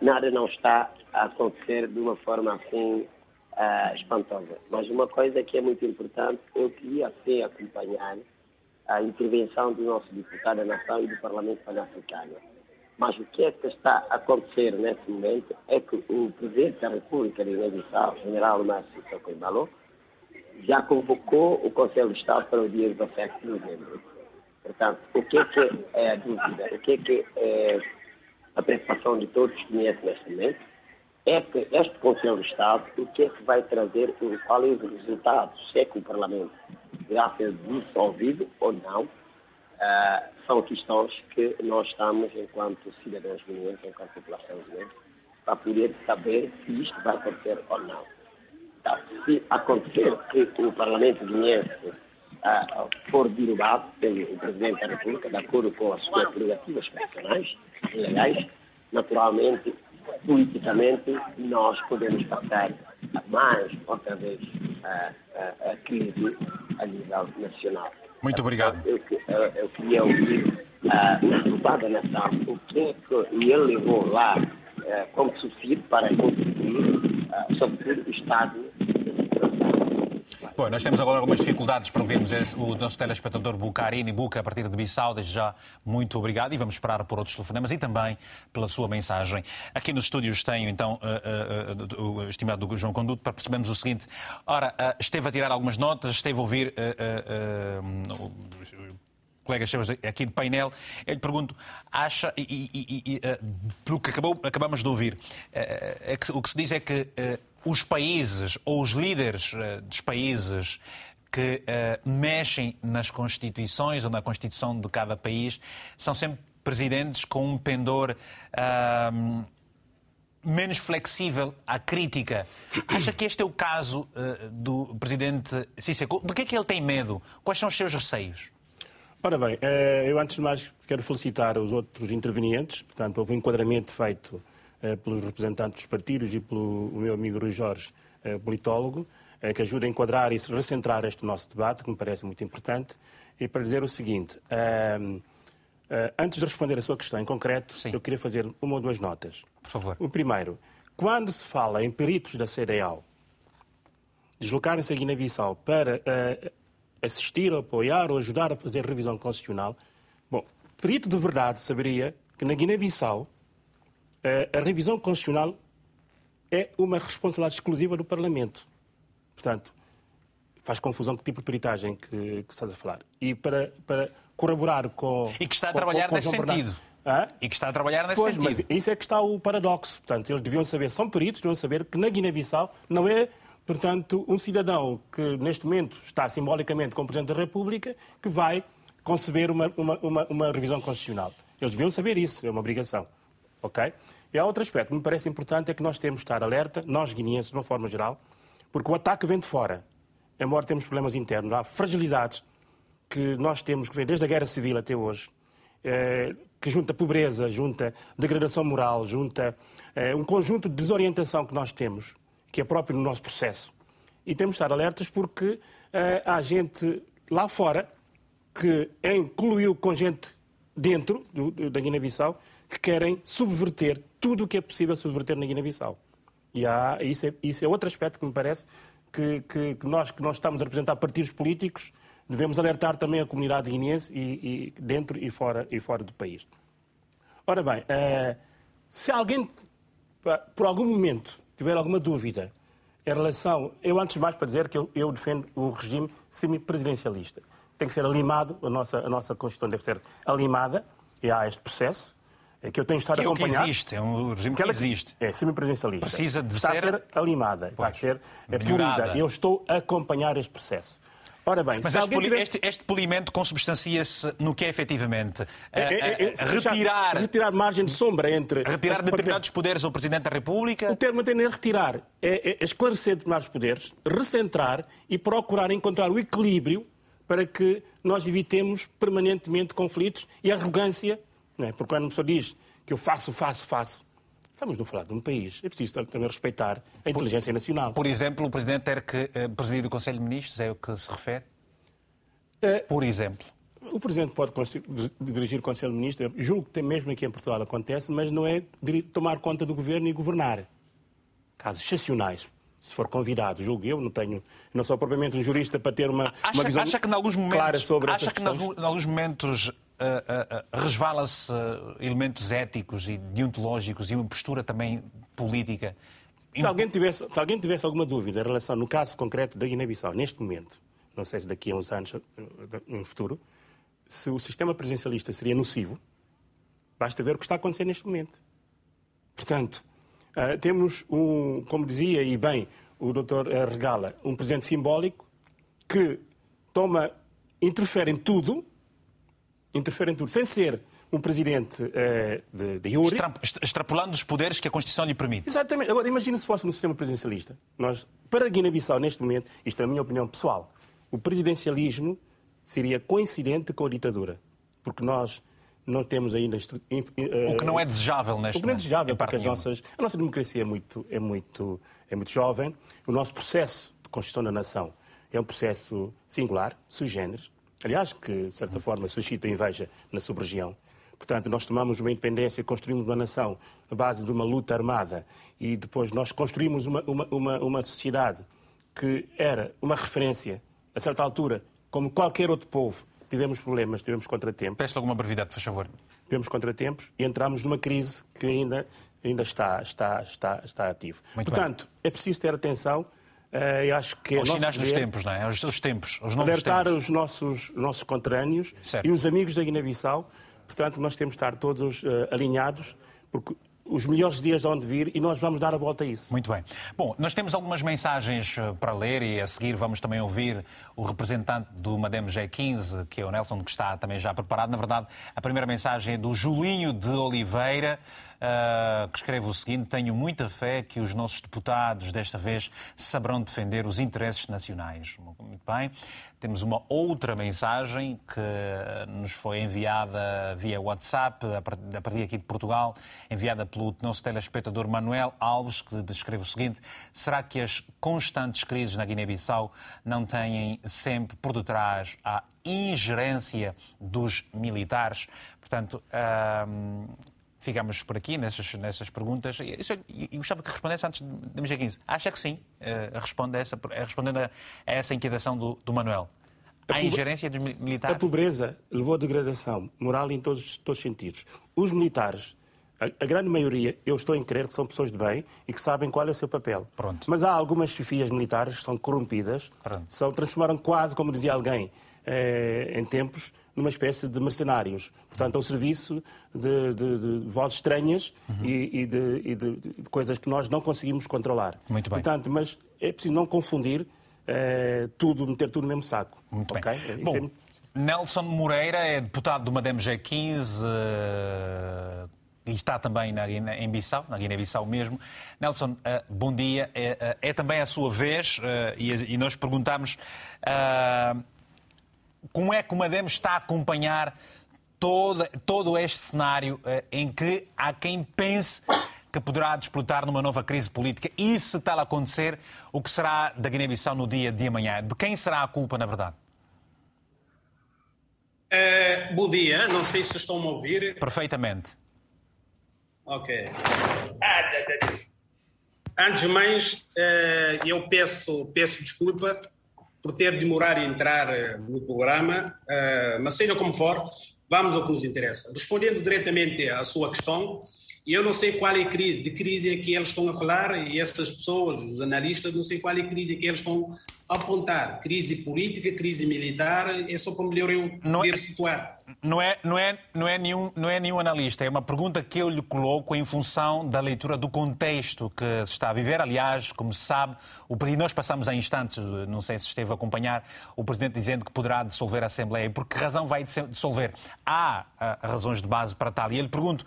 nada não está a acontecer de uma forma assim uh, espantosa. Mas uma coisa que é muito importante, eu queria assim acompanhar a intervenção do nosso deputado da Nação e do Parlamento Pan-Africano. Mas o que é que está a acontecer nesse momento é que o Presidente da República de Guiné-Bissau, General Márcio Socorro já convocou o Conselho de Estado para o dia 17 de novembro Portanto, o que é, que é a dúvida, o que é que é a preocupação de todos que conhecem neste momento, é que este Conselho de Estado, o que é que vai trazer, qual é o resultado, se é que o Parlamento irá ser dissolvido ou não, uh, são questões que nós estamos, enquanto cidadãos guineenses, enquanto população guineense, para poder saber se isto vai acontecer ou não. Então, se acontecer que o Parlamento guineense uh, for derrubado pelo Presidente da República, de acordo com as suas prerrogativas constitucionais e legais, naturalmente, politicamente, nós podemos passar mais outra vez a, a, a crise a nível nacional. Muito obrigado. Eu, eu, eu queria ouvir uh, na derrubada nação o que é que ele levou lá uh, como subsídio para contribuir, uh, sobretudo, o Estado Bom, nós temos agora algumas dificuldades para ouvirmos esse, o nosso telespectador Bucarini Buca a partir de Bissau. Desde já, muito obrigado e vamos esperar por outros telefonemas e também pela sua mensagem. Aqui nos estúdios tenho, então, uh, uh, uh, o estimado João Conduto para percebermos o seguinte. Ora, esteve a tirar algumas notas, esteve a ouvir colegas seus aqui de painel, eu lhe pergunto, acha, e, e, e, pelo que acabou, acabamos de ouvir, é que, o que se diz é que os países ou os líderes uh, dos países que uh, mexem nas constituições ou na constituição de cada país são sempre presidentes com um pendor uh, menos flexível à crítica. Acha que este é o caso uh, do presidente Cissé? Do que é que ele tem medo? Quais são os seus receios? Ora bem, eh, eu antes de mais quero felicitar os outros intervenientes. Portanto, houve um enquadramento feito eh, pelos representantes dos partidos e pelo meu amigo Rui Jorge, eh, politólogo, que ajuda a enquadrar e recentrar este nosso debate, que me parece muito importante. E para dizer o seguinte, antes de responder a sua questão em concreto, Sim. eu queria fazer uma ou duas notas. Por favor. O primeiro, quando se fala em peritos da CDAO deslocarem-se a Guiné-Bissau para assistir, apoiar ou ajudar a fazer revisão constitucional, bom, perito de verdade saberia que na Guiné-Bissau eh, a revisão constitucional é uma responsabilidade exclusiva do Parlamento. Portanto, faz confusão que tipo de peritagem que, que estás a falar. E para, para corroborar com. E que está a trabalhar com, com nesse sentido. E que está a trabalhar nesse pois, sentido. Mas isso é que está o paradoxo. Portanto, eles deviam saber, são peritos, deviam saber que na Guiné-Bissau não é Portanto, um cidadão que neste momento está simbolicamente como Presidente da República, que vai conceber uma, uma, uma, uma revisão constitucional. Eles deviam saber isso, é uma obrigação. Ok? E há outro aspecto que me parece importante é que nós temos de estar alerta, nós guineenses, de uma forma geral, porque o ataque vem de fora. Embora temos problemas internos, há fragilidades que nós temos que ver desde a Guerra Civil até hoje, eh, que junta pobreza, junta degradação moral, junta eh, um conjunto de desorientação que nós temos que é próprio no nosso processo. E temos de estar alertas porque uh, há gente lá fora que incluiu com gente dentro da Guiné-Bissau que querem subverter tudo o que é possível subverter na Guiné-Bissau. E há, isso, é, isso é outro aspecto que me parece que, que, que, nós, que nós estamos a representar partidos políticos devemos alertar também a comunidade guineense e, e dentro e fora, e fora do país. Ora bem, uh, se alguém, por algum momento, tiver alguma dúvida em relação. Eu, antes de mais, para dizer que eu, eu defendo o regime semipresidencialista. Tem que ser alimado, a nossa, a nossa Constituição deve ser alimada, e há este processo, que eu tenho estado que a acompanhar. É o que existe, é um regime que, que existe. É, semipresidencialista. Precisa de está ser... a ser alimada, pois, está a ser é polida. Eu estou a acompanhar este processo. Ora bem, Mas este, tivesse... este, este, polimento consubstancia-se no que é efetivamente é, é, é, retirar... Retirar margem de sombra entre... Retirar determinados poderes ao Presidente da República? O termo é retirar, é, é esclarecer determinados poderes, recentrar e procurar encontrar o equilíbrio para que nós evitemos permanentemente conflitos e arrogância, não é? porque quando uma pessoa diz que eu faço, faço, faço, Estamos a falar de um país. É preciso também respeitar a inteligência por, nacional. Por exemplo, o Presidente ter que eh, presidir o Conselho de Ministros, é o que se refere? É, por exemplo. O Presidente pode dirigir o Conselho de Ministros, julgo que mesmo aqui em Portugal acontece, mas não é tomar conta do governo e governar. Casos excepcionais. Se for convidado, julgo eu, não tenho, não sou propriamente um jurista para ter uma, acha, uma visão acha que, em alguns momentos, clara sobre acha que, em alguns momentos, uh, uh, resvala-se elementos éticos e deontológicos e uma postura também política. Se alguém, tivesse, se alguém tivesse alguma dúvida em relação, no caso concreto da Guiné-Bissau, neste momento, não sei se daqui a uns anos, no futuro, se o sistema presidencialista seria nocivo, basta ver o que está a acontecer neste momento. Portanto, temos um, como dizia e bem o Dr. Regala, um presidente simbólico que toma, interfere em tudo interfere em tudo, sem ser um presidente uh, de, de Yuri. Extra, extrapolando os poderes que a Constituição lhe permite. Exatamente. Agora, imagine se fosse no sistema presidencialista. Nós, para Guiné-Bissau, neste momento, isto é a minha opinião pessoal, o presidencialismo seria coincidente com a ditadura. Porque nós não temos ainda. Uh, o que não é desejável neste momento. O que não é desejável, porque as nossas, a nossa democracia é muito, é, muito, é muito jovem. O nosso processo de construção da nação é um processo singular, sui generis, aliás, que de certa forma suscita inveja na sub-região. Portanto, nós tomamos uma independência, construímos uma nação à base de uma luta armada e depois nós construímos uma, uma, uma, uma sociedade que era uma referência, a certa altura, como qualquer outro povo, tivemos problemas, tivemos contratempos. Peço alguma brevidade, por favor. Tivemos contratempos e entramos numa crise que ainda, ainda está, está, está, está ativo. Muito Portanto, bem. é preciso ter atenção eu acho que é os sinais dos tempos, não é? Os, os tempos, os novos alertar tempos. os nossos, nossos conterrâneos certo. e os amigos da Guiné-Bissau. Portanto, nós temos de estar todos uh, alinhados, porque os melhores dias onde vir e nós vamos dar a volta a isso. Muito bem. Bom, nós temos algumas mensagens eh, para ler e a seguir vamos também ouvir o representante do Madem G15, que é o Nelson, que está também já preparado. Na verdade, a primeira mensagem é do Julinho de Oliveira. Uh, que escreve o seguinte: Tenho muita fé que os nossos deputados desta vez saberão defender os interesses nacionais. Muito bem. Temos uma outra mensagem que nos foi enviada via WhatsApp, a partir aqui de Portugal, enviada pelo nosso telespectador Manuel Alves, que descreve o seguinte: Será que as constantes crises na Guiné-Bissau não têm sempre por detrás a ingerência dos militares? Portanto, ficamos por aqui nessas, nessas perguntas. E, e gostava que respondesse antes de MG15. Acha que sim? Uh, responde essa, respondendo a, a, essa inquietação do, do Manuel. A, a ingerência dos militares? A pobreza levou a degradação moral em todos, todos os sentidos. Os militares, a, a, grande maioria, eu estou em crer que são pessoas de bem e que sabem qual é o seu papel. Pronto. Mas há algumas chefias militares que são corrompidas, são, transformaram quase, como dizia alguém, eh, em tempos, numa espécie de mercenários. Portanto, ao serviço de, de, de vozes estranhas uhum. e, e, de, e de, coisas que nós não conseguimos controlar. Muito bem. Portanto, mas é preciso não confundir eh, tudo, meter tudo no mesmo saco. Muito okay? bem. É Bom, é... Nelson Moreira é deputado do Madem G15 uh, e está também na, em Bissau, na Guiné-Bissau mesmo. Nelson, uh, bom dia. É, é, também a sua vez e, e, nós perguntamos como é que o Madem está a acompanhar todo, todo este cenário uh, em que há quem pense que poderá disputar numa nova crise política? E se tal acontecer, o que será da Guiné-Bissau no dia de amanhã? De quem será a culpa, na verdade? Uh, bom dia, não sei se estão a ouvir. Perfeitamente. Ok. Ah, Antes de mais, uh, eu peço, peço desculpa por ter demorado a entrar eh, no programa, eh, mas seja como for, vamos ao que nos interessa. Respondendo diretamente à sua questão, eu não sei qual é a crise, de crise é que eles estão a falar e essas pessoas, os analistas, não sei qual é a crise que eles estão a apontar. Crise política, crise militar, é só para melhor eu não poder é, situar. Não é, não, é, não, é nenhum, não é nenhum analista, é uma pergunta que eu lhe coloco em função da leitura do contexto que se está a viver. Aliás, como se sabe, o, nós passamos a instantes, não sei se esteve a acompanhar, o Presidente dizendo que poderá dissolver a Assembleia. Por que razão vai dissolver? Há uh, razões de base para tal. E eu lhe pergunto,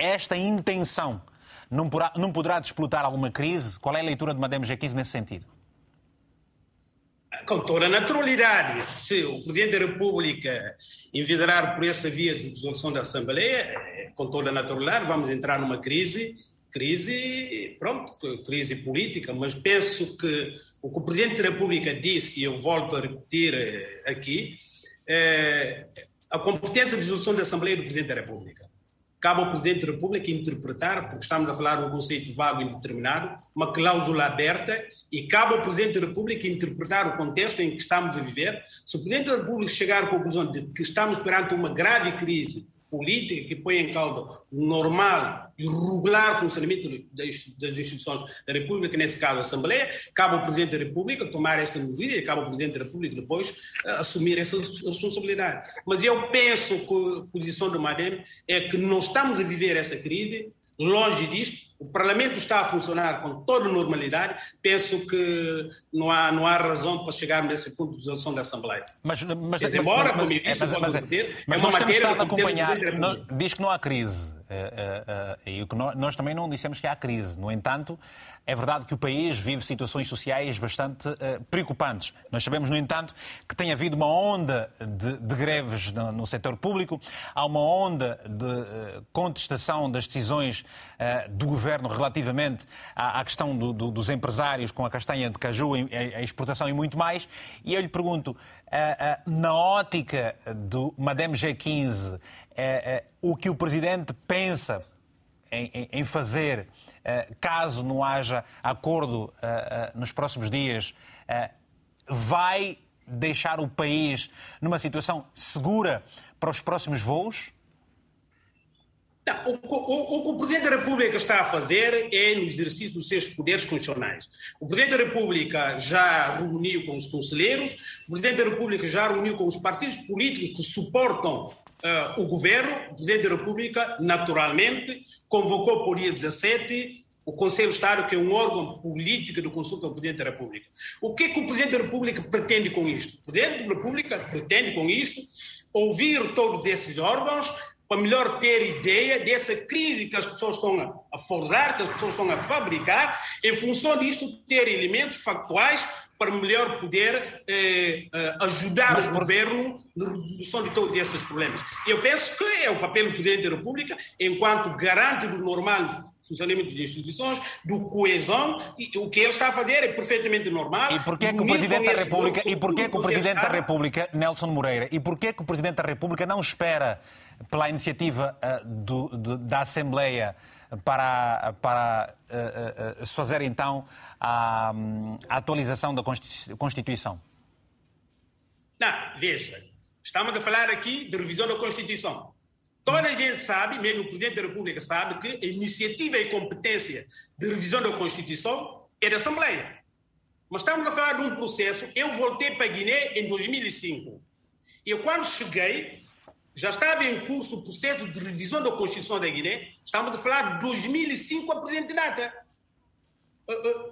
esta intenção não poderá, não poderá desplotar alguma crise? Qual é a leitura de Madame G15 nesse sentido? Com toda a naturalidade, se o Presidente da República envidrar por essa via de dissolução da Assembleia, com toda a naturalidade, vamos entrar numa crise, crise, pronto, crise política, mas penso que o que o Presidente da República disse, e eu volto a repetir eh, aqui, é a competência de dissolução da Assembleia do Presidente da República. Cabe ao Presidente da República interpretar, porque estamos a falar de um conceito vago e indeterminado, uma cláusula aberta, e cabe ao Presidente da República interpretar o contexto em que estamos a viver. Se o Presidente da República chegar à conclusão de que estamos perante uma grave crise política que põe em causa o normal e regular funcionamento das instituições da República, nesse caso a Assembleia, cabe ao Presidente da República tomar essa medida e cabe ao Presidente da República depois uh, assumir essa responsabilidade. Mas eu penso que a posição do Madem é que não estamos a viver essa crise, longe disto, o Parlamento está a funcionar com toda normalidade, penso que não há, não há razão para chegarmos nesse ponto de dissolução da Assembleia. Mas, mas, mas embora, como eu disse, mas, mas, mas, mas é uma matéria temos acompanhar, não, diz que não há crise. Uh, uh, e nós, nós também não dissemos que há crise. No entanto, é verdade que o país vive situações sociais bastante preocupantes. Nós sabemos, no entanto, que tem havido uma onda de, de greves no, no, setor público, há uma onda de contestação das decisões do governo relativamente à, à questão do, do, dos empresários com a castanha de caju, a exportação e muito mais. E eu lhe pergunto, na ótica do Madame G15, é, é, o que o Presidente pensa em, em, em fazer caso não haja acordo nos próximos dias, vai deixar o país numa situação segura para os próximos voos? Não, o, o, o, que o Presidente da República está a fazer é no exercício dos seus poderes constitucionais. O Presidente da República já reuniu com os conselheiros, o Presidente da República já reuniu com os partidos políticos que suportam uh, o governo, o Presidente da República, naturalmente, convocou por dia 17 o Conselho de Estado, que é um órgão político de consulta ao Presidente da República. O que é que o Presidente da República pretende com isto? O Presidente da República pretende com isto ouvir todos esses órgãos para melhor ter ideia dessa crise que as pessoas estão a forjar, que as pessoas estão a fabricar, em função disto ter elementos factuais para melhor poder eh, eh ajudar Mas, o governo na resolução de todos esses problemas. Eu penso que é o papel do Presidente da República, enquanto garante do normal funcionamento das instituições, do coesão, e o que ele está a fazer é perfeitamente normal. E porquê que o Presidente da República, e porquê que o Presidente da República, Nelson Moreira, e porquê que o Presidente da República não espera pela iniciativa uh, do, do, da Assembleia para, para uh, uh, se fazer então a, a atualização da Constituição? Não, veja, estamos a falar aqui de revisão da Constituição. Toda a gente sabe, mesmo o Presidente da República sabe, que a iniciativa e competência de revisão da Constituição é da Assembleia. Mas estamos a falar de um processo. Eu voltei para Guiné em 2005. E quando cheguei, já estava em curso o processo de revisão da Constituição da Guiné. Estamos a falar de 2005 a presente data.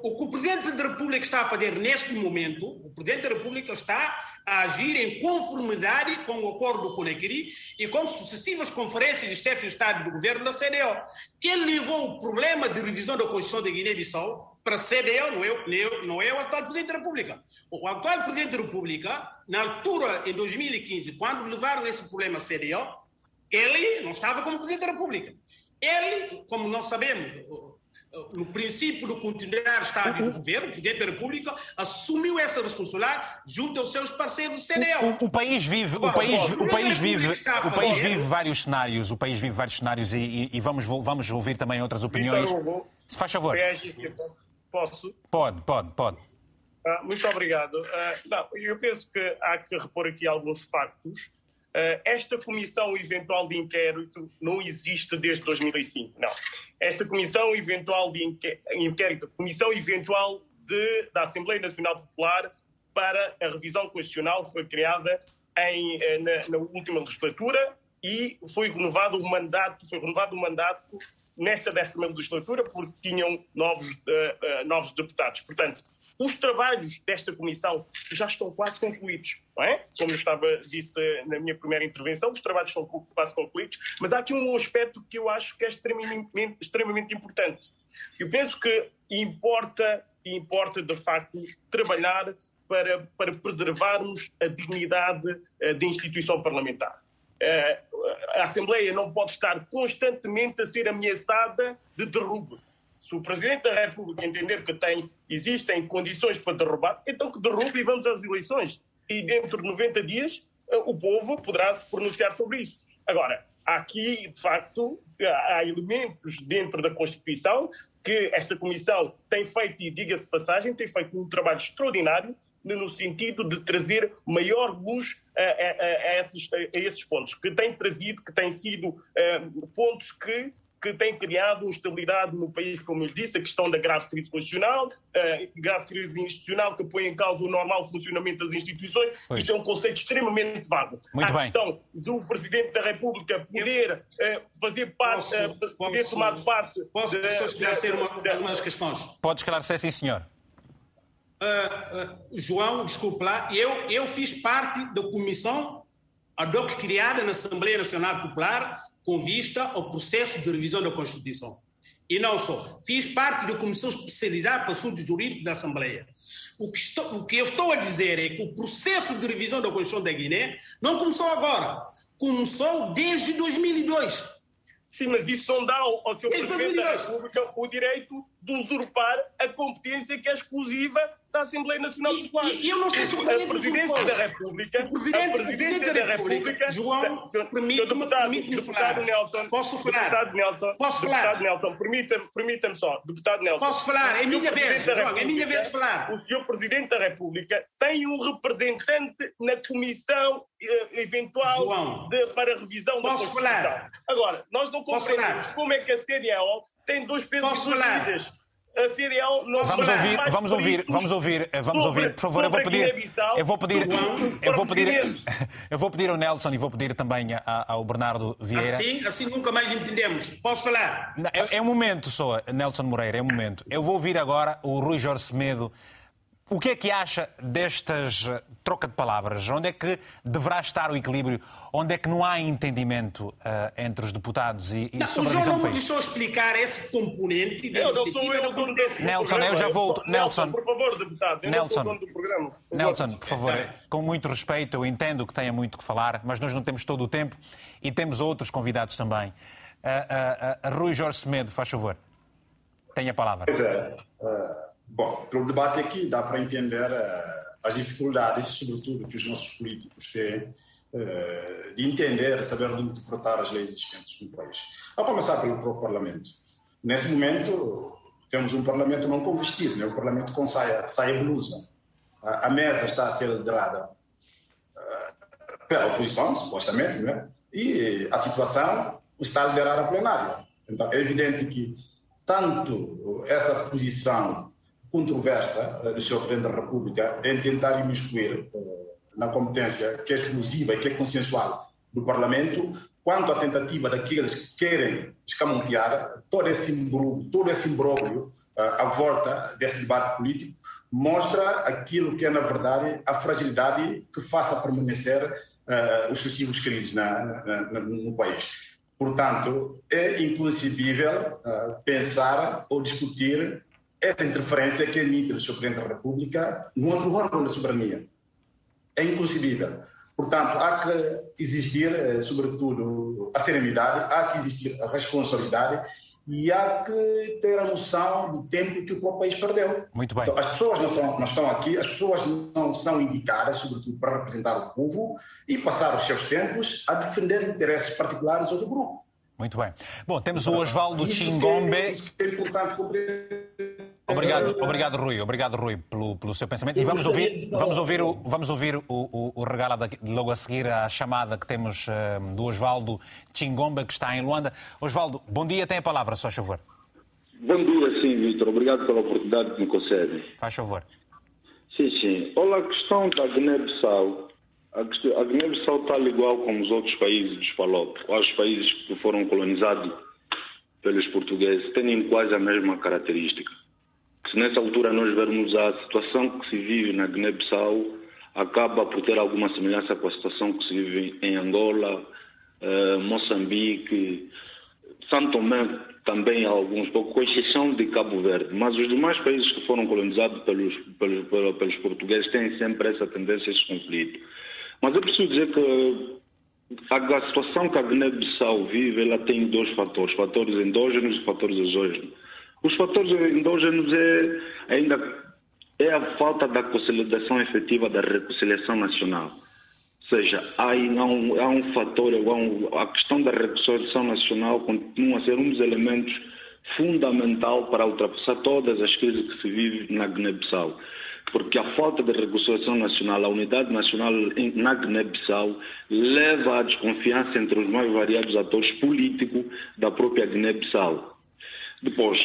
O que o Presidente da República está a fazer neste momento, o Presidente da República está a agir em conformidade com o acordo do Conakry e com sucessivas conferências de chefes de Estado do governo da CDO. Quem levou o problema de revisão da Constituição da Guiné-Bissau para a CDO não é, não é o atual Presidente da República. O atual Presidente da República, na altura, em 2015, quando levaram esse problema à CDO, ele não estava como Presidente da República. Ele, como nós sabemos, no princípio do continuar estável do governo, o Presidente da República assumiu essa responsabilidade junto aos seus parceiros do CDL. O, o, o país vive, o país, o país vive, o país vive vários cenários, o país vive vários cenários e, e, e vamos, vamos ouvir também outras opiniões. Se faz favor. Posso? Pode, pode, pode. Uh, muito obrigado. Uh, não, eu penso que há que repor aqui alguns factos. Uh, esta comissão eventual de inquérito não existe desde 2005, não. Esta comissão eventual de inquérito, comissão eventual de, da Assembleia Nacional Popular para a revisão constitucional foi criada em, eh, na, na, última legislatura e foi renovado o mandato, foi renovado o mandato nesta décima legislatura porque tinham novos, uh, uh, novos deputados. Portanto, os trabalhos desta comissão já estão quase concluídos, não é? Como eu estava, disse na minha primeira intervenção, os trabalhos estão quase concluídos, mas há aqui um aspecto que eu acho que é extremamente, extremamente importante. Eu penso que importa, importa de facto trabalhar para, para preservarmos a dignidade eh, da instituição parlamentar. Eh, a Assembleia não pode estar constantemente a ser ameaçada de derrube se o Presidente da República entender que tem, existem condições para derrubar, então que derrube e vamos às eleições. E dentro de 90 dias eh, o povo poderá se pronunciar sobre isso. Agora, aqui, de facto, há elementos dentro da Constituição que esta Comissão tem feito, e diga-se passagem, tem feito um trabalho extraordinário no sentido de trazer maior luz a, a, a, esses, a esses, pontos, que tem trazido, que têm sido uh, pontos que que tem criado instabilidade no país, como eu disse, a questão da grave crise constitucional, a grave crise institucional que põe em causa o normal funcionamento das instituições. Pois. Isto é um conceito extremamente vago. Muito a bem. questão do Presidente da República poder uh, fazer parte, posso, uh, poder posso, tomar parte... Posso de, só esclarecer de, uma, de, algumas questões? Pode esclarecer, sim, senhor. Uh, João, desculpe lá, eu, eu fiz parte da comissão ad hoc criada na Assembleia Nacional Popular com vista ao processo de revisão da Constituição. E não só. Fiz parte da Comissão Especializada para Assuntos Jurídicos da Assembleia. O que, estou, o que eu estou a dizer é que o processo de revisão da Constituição da Guiné não começou agora. Começou desde 2002. Sim, mas isso não dá ao, ao Sr. Presidente da República o direito de usurpar a competência que é exclusiva da Assembleia Nacional Popular. E, e eu não sei se o a Presidência da República, o Presidente, Presidente da, República, João, permite-me permite falar. Nelson, Posso falar? Deputado Nelson, Posso falar? Deputado Nelson, permita-me permita só. Deputado Nelson. Posso falar? É minha vez, João, é minha vez de falar. O Sr. Presidente da República tem um representante na Comissão eh, eventual de, para revisão da Constituição. Falar? Agora, nós não compreendemos como é que a CDAO tem dois pesos Posso e duas falar? medidas a CDL não vamos ouvir, vamos ouvir, vamos ouvir, vamos ouvir, por favor, eu vou pedir, eu vou pedir, eu vou pedir, eu vou pedir ao Nelson e vou pedir também ao Bernardo Vieira. Assim, assim nunca mais entendemos. Posso falar? É, é um momento só, Nelson Moreira, é um momento. Eu vou ouvir agora o Rui Jorge Semedo O que é que acha destas eh, troca de palavras? Onde é que deverá estar o equilíbrio? Onde é que não há entendimento uh, entre os deputados e, e não, sobre o João a não me deixou explicar esse componente da Eu não sou eu dono do Nelson, programa. eu já volto. Nelson. por favor, deputado. Eu não sou Nelson. o dono do programa. Por Nelson, favor. por favor, com muito respeito, eu entendo que tenha muito que falar, mas nós não temos todo o tempo e temos outros convidados também. Uh, uh, uh, Rui Jorge Semedo, faz favor. Tenha a palavra. Pois é. Bom, pelo debate aqui dá para entender uh, as dificuldades, sobretudo, que os nossos políticos têm uh, de entender, saber interpretar as leis existentes no país. A começar pelo próprio Parlamento. Nesse momento, temos um Parlamento não com vestido, né? um Parlamento com saia, saia blusa. A, mesa está a ser liderada pela oposição, supostamente, né? e a situação está a liderar a plenária. Então, é evidente que tanto essa posição controversa do Sr. Presidente da República em tentar imiscuir na competência que é exclusiva e que é consensual do Parlamento, quanto à tentativa daqueles que querem escamotear todo esse imbróglio, todo esse imbróglio à volta desse debate político, mostra aquilo que é, na verdade, a fragilidade que faça permanecer uh, os sucessivos crises na, na, na, no país. Portanto, é inconcebível uh, pensar ou discutir essa interferência que emite o. Presidente da República no outro órgão da soberania. É inconcebível. Portanto, há que existir, eh, sobretudo, a serenidade, há que existir a responsabilidade e há que ter a noção do tempo que o próprio país perdeu. Muito bem. Então, as pessoas não estão, não estão aqui, as pessoas não são indicadas, sobretudo, para representar o povo e passar os seus tempos a defender interesses particulares ou do grupo. Muito bem. Bom, temos o Osvaldo Chingombe. É, isso é importante compreender. Obrigado, obrigado Rui, obrigado Rui pelo, pelo seu pensamento. E vamos ouvir, vamos ouvir, o, vamos ouvir o, o, o regalo daqui- logo a seguir à chamada que temos eh, do Osvaldo Chingomba, que está em Luanda. Osvaldo, bom dia, tem a palavra, só favor. Bom dia, sim, Vitor. Obrigado pela oportunidade que me concede. Faz favor. Sim, sim. Olha, a questão da Guiné-Bissau. A Guiné-Bissau está igual como os outros países dos FALOP, os países que foram colonizados pelos portugueses, têm quase a mesma característica. Se nessa altura nós vermos a situação que se vive na Guiné-Bissau, acaba por ter alguma semelhança com a situação que se vive em Angola, eh, Moçambique, São Tomé também alguns com exceção de Cabo Verde. Mas os demais países que foram colonizados pelos, pelos, pelos, portugueses têm sempre essa tendência esse conflito. Mas eu preciso dizer que a, situação que a Guiné-Bissau vive, ela tem dois fatores, fatores endógenos e fatores exógenos. Os fatores endógenos é ainda é a falta da consolidação efetiva da reconciliação nacional. Ou seja, há, não, há um fator, há um, a questão da reconciliação nacional continua a ser um dos elementos fundamental para ultrapassar todas as crises que se vive na Guiné-Bissau. Porque a falta de reconciliação nacional, a unidade nacional na Guiné-Bissau, leva à desconfiança entre os mais variados atores políticos da própria Guiné-Bissau. Depois,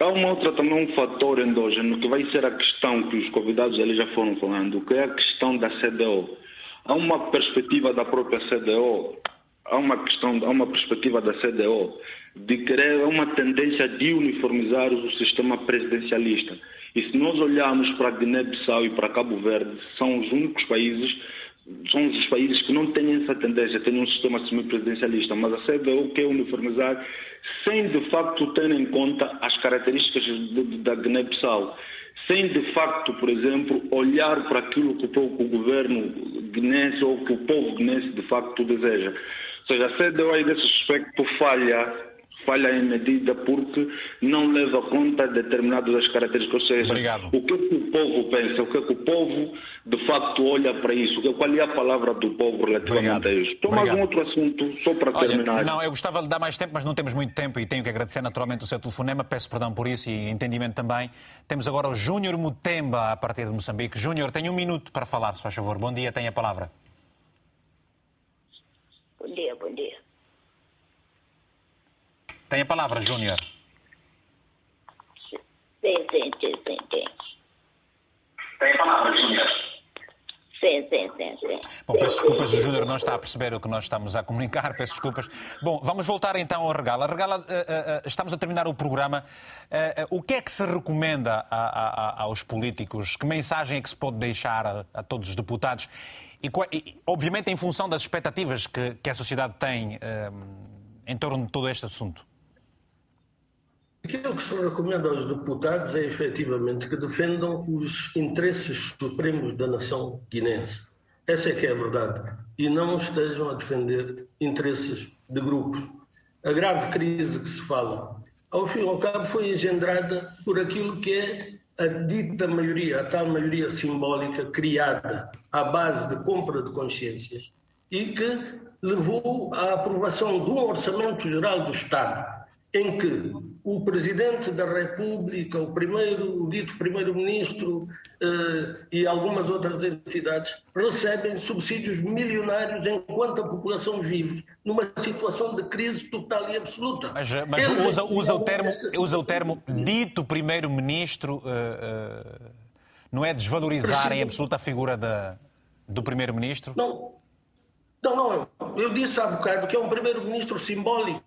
há uma outra também um fator endógeno que vai ser a questão que os convidados ali já foram falando, que é a questão da CDO. Há uma perspectiva da própria CDO, há uma questão, há uma perspectiva da CDO de querer uma tendência de uniformizar o sistema presidencialista. E se nós olharmos para Guiné-Bissau e para Cabo Verde, são os únicos países são os países que não têm essa tendência, têm um sistema semipresidencialista, mas a CDU quer uniformizar sem de facto ter em conta as características da Guiné-Bissau, sem de facto, por exemplo, olhar para aquilo que o, povo- que o governo guinense ou que o povo guinense de facto deseja. Ou seja, a CDU aí desse aspecto falha, falha em medida porque não leva conta de determinadas das características, seja, Obrigado. o que, é que o povo pensa, o que, é que o povo de facto olha para isso, que- qual é a palavra do povo relativamente Obrigado. a isso. Então, mais Obrigado. um outro assunto, só para Olha, terminar. não, eu gostava de dar mais tempo, mas não temos muito tempo e tenho que agradecer naturalmente o seu telefonema. Peço perdão por isso e entendimento também. Temos agora o Júnior Mutemba, a partir de Moçambique. Júnior, tem um minuto para falar, se faz favor. Bom dia, tem a palavra. Bom dia, bom dia. Tem a palavra, Júnior. Tem, tem, tem, tem, tem. Tem palavra, Júnior. Sim, sim, sim, sim. Bom, peço desculpas, o Júnior não está a perceber o que nós estamos a comunicar, peço desculpas. Bom, vamos voltar então ao Regala. Regala, uh, uh, estamos a terminar o programa. Uh, o que é que se recomenda a, a, aos políticos? Que mensagem é que se pode deixar a, a todos os deputados? E, e, obviamente, em função das expectativas que, que a sociedade tem em torno de todo este assunto. Aquilo que se recomenda aos deputados é efetivamente que defendam os interesses supremos da nação guinense. Essa é que é a verdade. E não estejam a defender interesses de grupos. A grave crise que se fala, ao fim e ao cabo, foi engendrada por aquilo que é a dita maioria, a tal maioria simbólica criada à base de compra de consciências e que levou à aprovação de um orçamento geral do Estado em que o Presidente da República, o primeiro, o dito Primeiro-Ministro eh, e algumas outras entidades recebem subsídios milionários enquanto a população vive numa situação de crise total e absoluta. Mas, eh, mas usa, usa, o termo, usa o termo dito Primeiro-Ministro, eh, eh, não é desvalorizar em absoluta a figura da, do Primeiro-Ministro? Não, não, não. Eu disse há bocado que é um Primeiro-Ministro simbólico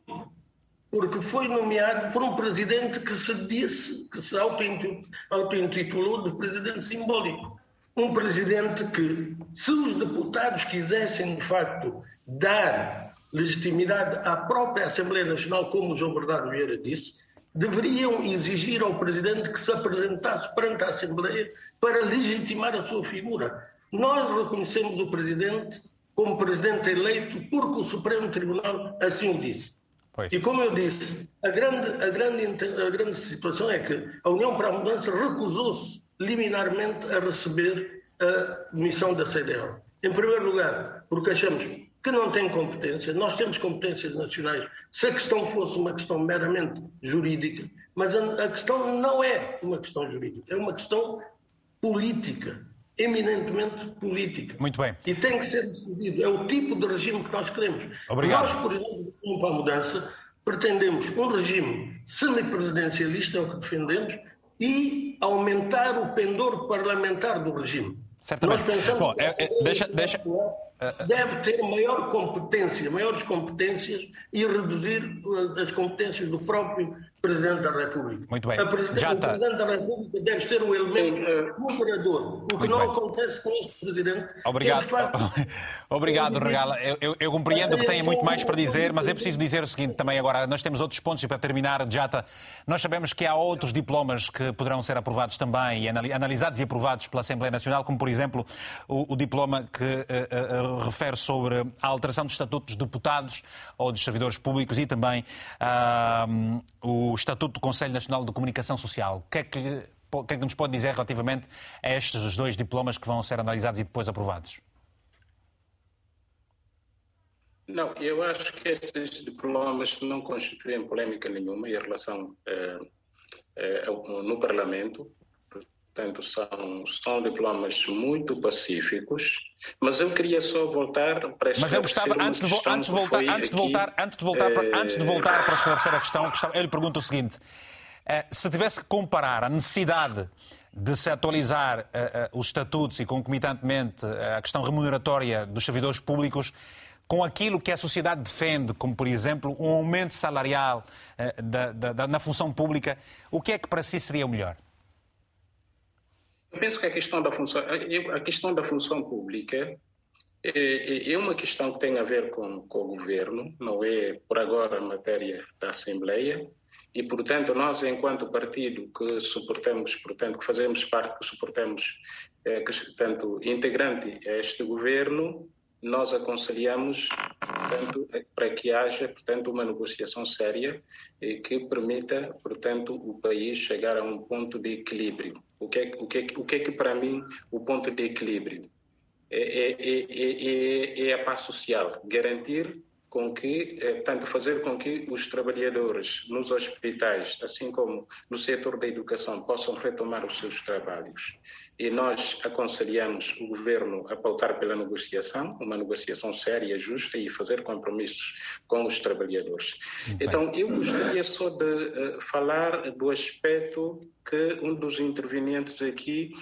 porque foi nomeado por um presidente que se disse, que se auto-intitulou de presidente simbólico. Um presidente que, se os deputados quisessem, de facto, dar legitimidade à própria Assembleia Nacional, como o João Bernardo Vieira disse, deveriam exigir ao presidente que se apresentasse perante a Assembleia para legitimar a sua figura. Nós reconhecemos o presidente como presidente eleito porque o Supremo Tribunal assim o disse. Pois. E como eu disse, a grande, a, grande, a grande situação é que a União para a Mudança recusou-se liminarmente a receber a missão da CDL. Em primeiro lugar, porque achamos que não tem competência, nós temos competências nacionais, se a questão fosse uma questão meramente jurídica, mas a, a questão não é uma questão jurídica, é uma questão política eminentemente política. Muito bem. E tem que ser decidido. É o tipo de regime que nós queremos. Obrigado. Nós, por exemplo, para a mudança, pretendemos um regime semipresidencialista, é o que defendemos, e aumentar o pendor parlamentar do regime. Certamente. Nós pensamos Bom, é, é, deixa, deixa... deve ter maior competência, maiores competências e reduzir uh, as competências do próprio Presidente da República. Muito bem. Já o tá. Presidente da República deve ser um elemento moderador, o que Muito não bem. acontece com este Presidente. Obrigado. Que, facto, Obrigado, Regala. Eu, eu, eu compreendo que tem muito mais para dizer, mas é preciso dizer o seguinte também agora. Nós temos outros pontos e para terminar, Jata, nós sabemos que há outros diplomas que poderão ser aprovados também, e analisados e aprovados pela Assembleia Nacional, como por exemplo o, o diploma que uh, uh, refere sobre a alteração dos estatutos de deputados ou dos servidores públicos e também uh, o o Estatuto do Conselho Nacional de Comunicação Social. O que é que, que, é que nos pode dizer relativamente a estes dois diplomas que vão ser analisados e depois aprovados? Não, eu acho que esses diplomas não constituem polémica nenhuma em relação eh, eh, no Parlamento. Portanto, são, são diplomas muito pacíficos. Mas eu queria só voltar para Mas eu gostava, antes de, antes voltar, antes de voltar, antes de voltar, para, antes de voltar para esclarecer a questão, eu lhe pergunto o seguinte: eh, se tivesse que comparar a necessidade de se atualizar uh, os estatutos e concomitantemente a questão remuneratória dos servidores públicos com aquilo que a sociedade defende, como por exemplo um aumento salarial da, da, da, na função pública, o que é que para si seria o melhor? Eu penso que a questão da função, a questão da função pública é, é, é uma questão que tem a ver com, com o governo, não é por agora matéria da Assembleia, e portanto nós enquanto partido que suportamos, portanto que fazemos parte, que suportamos, é, que, portanto integrante a este governo, nós aconselhamos portanto, para que haja portanto, uma negociação séria e que permita portanto, o país chegar a um ponto de equilíbrio. O que é, o que, é, o que, é que para mim o ponto de equilíbrio? É, é, é, é a paz social, garantir com que, tanto fazer com que os trabalhadores nos hospitais, assim como no setor da educação, possam retomar os seus trabalhos e nós aconselhamos o governo a pautar pela negociação, uma negociação séria, justa e fazer compromissos com os trabalhadores. Então, eu gostaria só de uh, falar do aspecto que um dos intervenientes aqui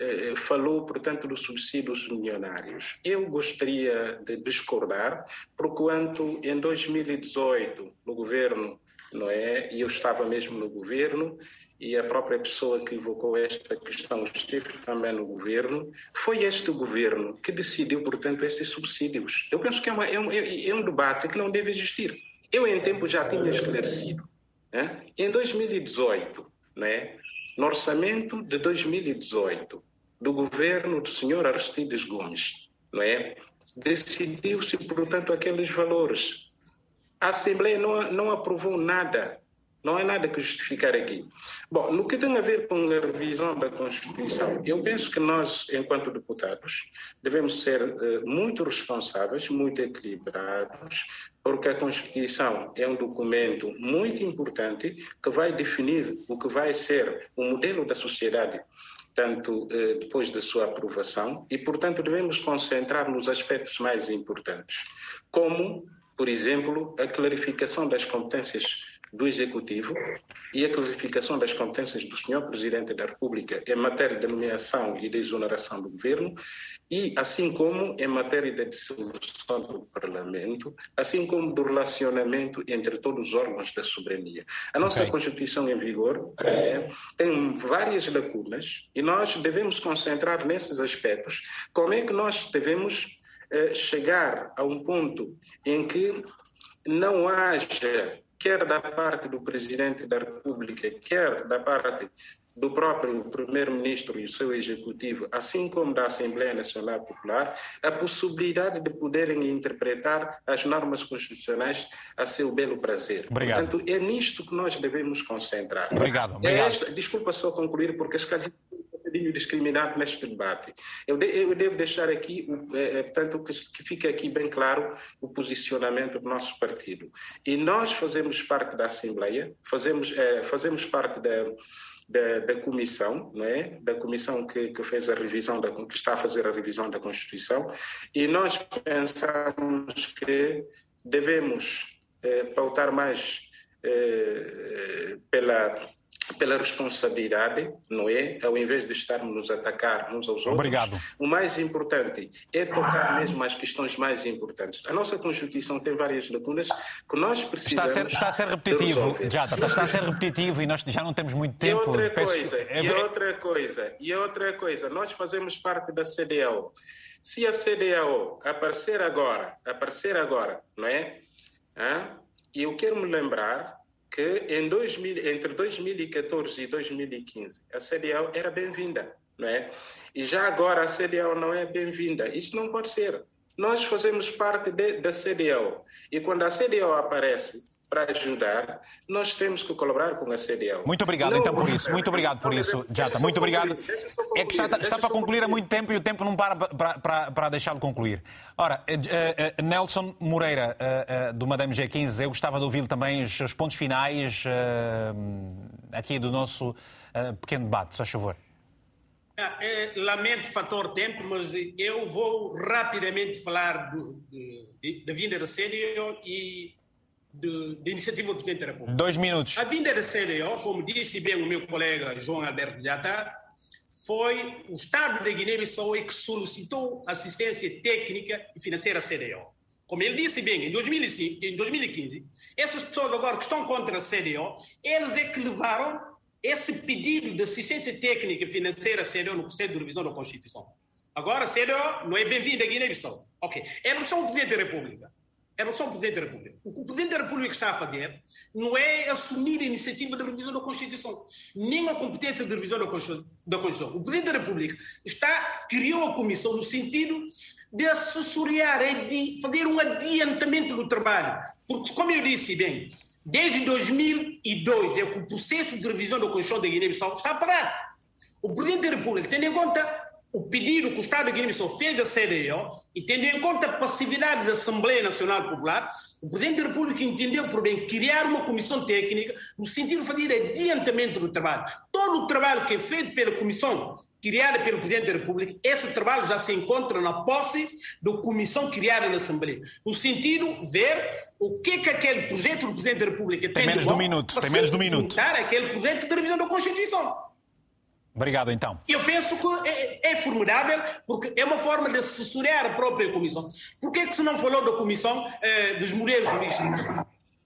eh, falou, portanto, dos subsídios milionários. Eu gostaria de discordar, porquanto em 2018, no governo, não é? E eu estava mesmo no governo, e a própria pessoa que evocou esta questão esteve também no governo, foi este governo que decidiu, portanto, estes subsídios. Eu penso que é, uma, é, um, é um debate que não deve existir. Eu, em tempo, já tinha esclarecido. Né? Em 2018, né, no orçamento de 2018, do governo do senhor Aristides Gomes, não é? decidiu-se, portanto, aqueles valores. A Assembleia não, não aprovou nada não há nada que justificar aqui. Bom, no que tem a ver com a revisão da Constituição, eu penso que nós, enquanto deputados, devemos ser uh, muito responsáveis, muito equilibrados, porque a Constituição é um documento muito importante que vai definir o que vai ser o modelo da sociedade tanto eh, depois da sua aprovação, e, portanto, devemos concentrar nos aspectos mais importantes, como, por exemplo, a clarificação das competências do Executivo e a classificação das competências do Sr. Presidente da República em matéria de nomeação e de exoneração do Governo e assim como em matéria de dissolução do Parlamento, assim como do relacionamento entre todos os órgãos da soberania. A nossa okay. Constituição em vigor é, tem várias lacunas e nós devemos concentrar nesses aspectos como é que nós devemos eh, chegar a um ponto em que não haja quer da parte do Presidente da República, quer da parte do próprio Primeiro-Ministro e o seu Executivo, assim como da Assembleia Nacional Popular, a possibilidade de poderem interpretar as normas constitucionais a seu belo prazer. Obrigado. Portanto, é nisto que nós devemos concentrar. Obrigado. obrigado. É esta, desculpa só concluir, porque as bocadinho discriminado neste debate. Eu, de, eu devo deixar aqui, é, portanto, que, que fique aqui bem claro o posicionamento do nosso partido. E nós fazemos parte da Assembleia, fazemos, é, fazemos parte da, da, da, comissão, é? Da comissão que, que, fez a revisão, da, que está a fazer a revisão da Constituição, e nós pensamos que devemos é, pautar mais é, pela pela responsabilidade, não é? Ao invés de estarmos nos atacar uns aos outros. Obrigado. O mais importante é tocar mesmo as questões mais importantes. A nossa Constituição tem várias lacunas que nós precisamos. Está a ser, está a ser repetitivo, já está, está a ser repetitivo e nós já não temos muito tempo. E outra coisa, Peço... e outra coisa, e outra coisa, nós fazemos parte da CDAO. Se a CDAO aparecer agora, aparecer agora, não é? E eu quero me lembrar que em 2000, entre 2014 e 2015 a CDAO era bem-vinda, não é? E já agora a CDAO não é bem-vinda. Isso não pode ser. Nós fazemos parte de, da CDAO e quando a CDAO aparece para ajudar, nós temos que colaborar com a CDAO. Muito obrigado, não, então, por isso. Muito obrigado por isso, Jata. Muito obrigado. É que está, está para concluir há muito tempo e o tempo não para para, para, para deixá-lo concluir. Ora, uh, uh, Nelson Moreira, uh, do Madame G15, eu gostava de ouvir também os seus pontos finais aqui do nosso pequeno debate, só favor. Ah, lamento o fator tempo, mas eu vou rapidamente falar do, de, da vinda da CDAO e de, de iniciativa do Presidente da República. Dois minutos. A vinda da CDO, como disse bem o meu colega João Alberto Jata, foi o Estado de Guiné-Bissau que solicitou assistência técnica e financeira à CDO. Como ele disse bem, em, 2005, em 2015, essas pessoas agora que estão contra a CDO, eles é que levaram esse pedido de assistência técnica e financeira à CDO no processo de revisão da Constituição. Agora a CDO não é bem-vinda a Guiné-Bissau. Ok. É não são o Presidente da República em relação ao Presidente da República. O que o Presidente da República está a fazer não é assumir a iniciativa de revisão da Constituição, nem a competência de revisão da Constituição. O Presidente da República está, criou a comissão no sentido de assessoriar, é de fazer um adiantamento do trabalho. Porque, como eu disse bem, desde 2002 é que o processo de revisão da Constituição da Guiné-Bissau está parado. O Presidente da República, tendo em conta o pedido que o Estado de Guiné-Bissau fez da CDO e tendo em conta a passividade da Assembleia Nacional Popular, o Presidente da República entendeu por bem criar uma comissão técnica no sentido de fazer adiantamento do trabalho. Todo o trabalho que é feito pela comissão criada pelo Presidente da República, esse trabalho já se encontra na posse da comissão criada na Assembleia, no sentido de ver o que é que aquele projeto do Presidente da República tem, tem menos de um minuto, tem menos um minuto. aquele projeto de revisão da Constituição. Obrigado, então. Eu penso que é, é, formidável, porque é uma forma de assessorar a própria Comissão. Por que, é que se não falou da Comissão eh, dos Mulheres Juristas?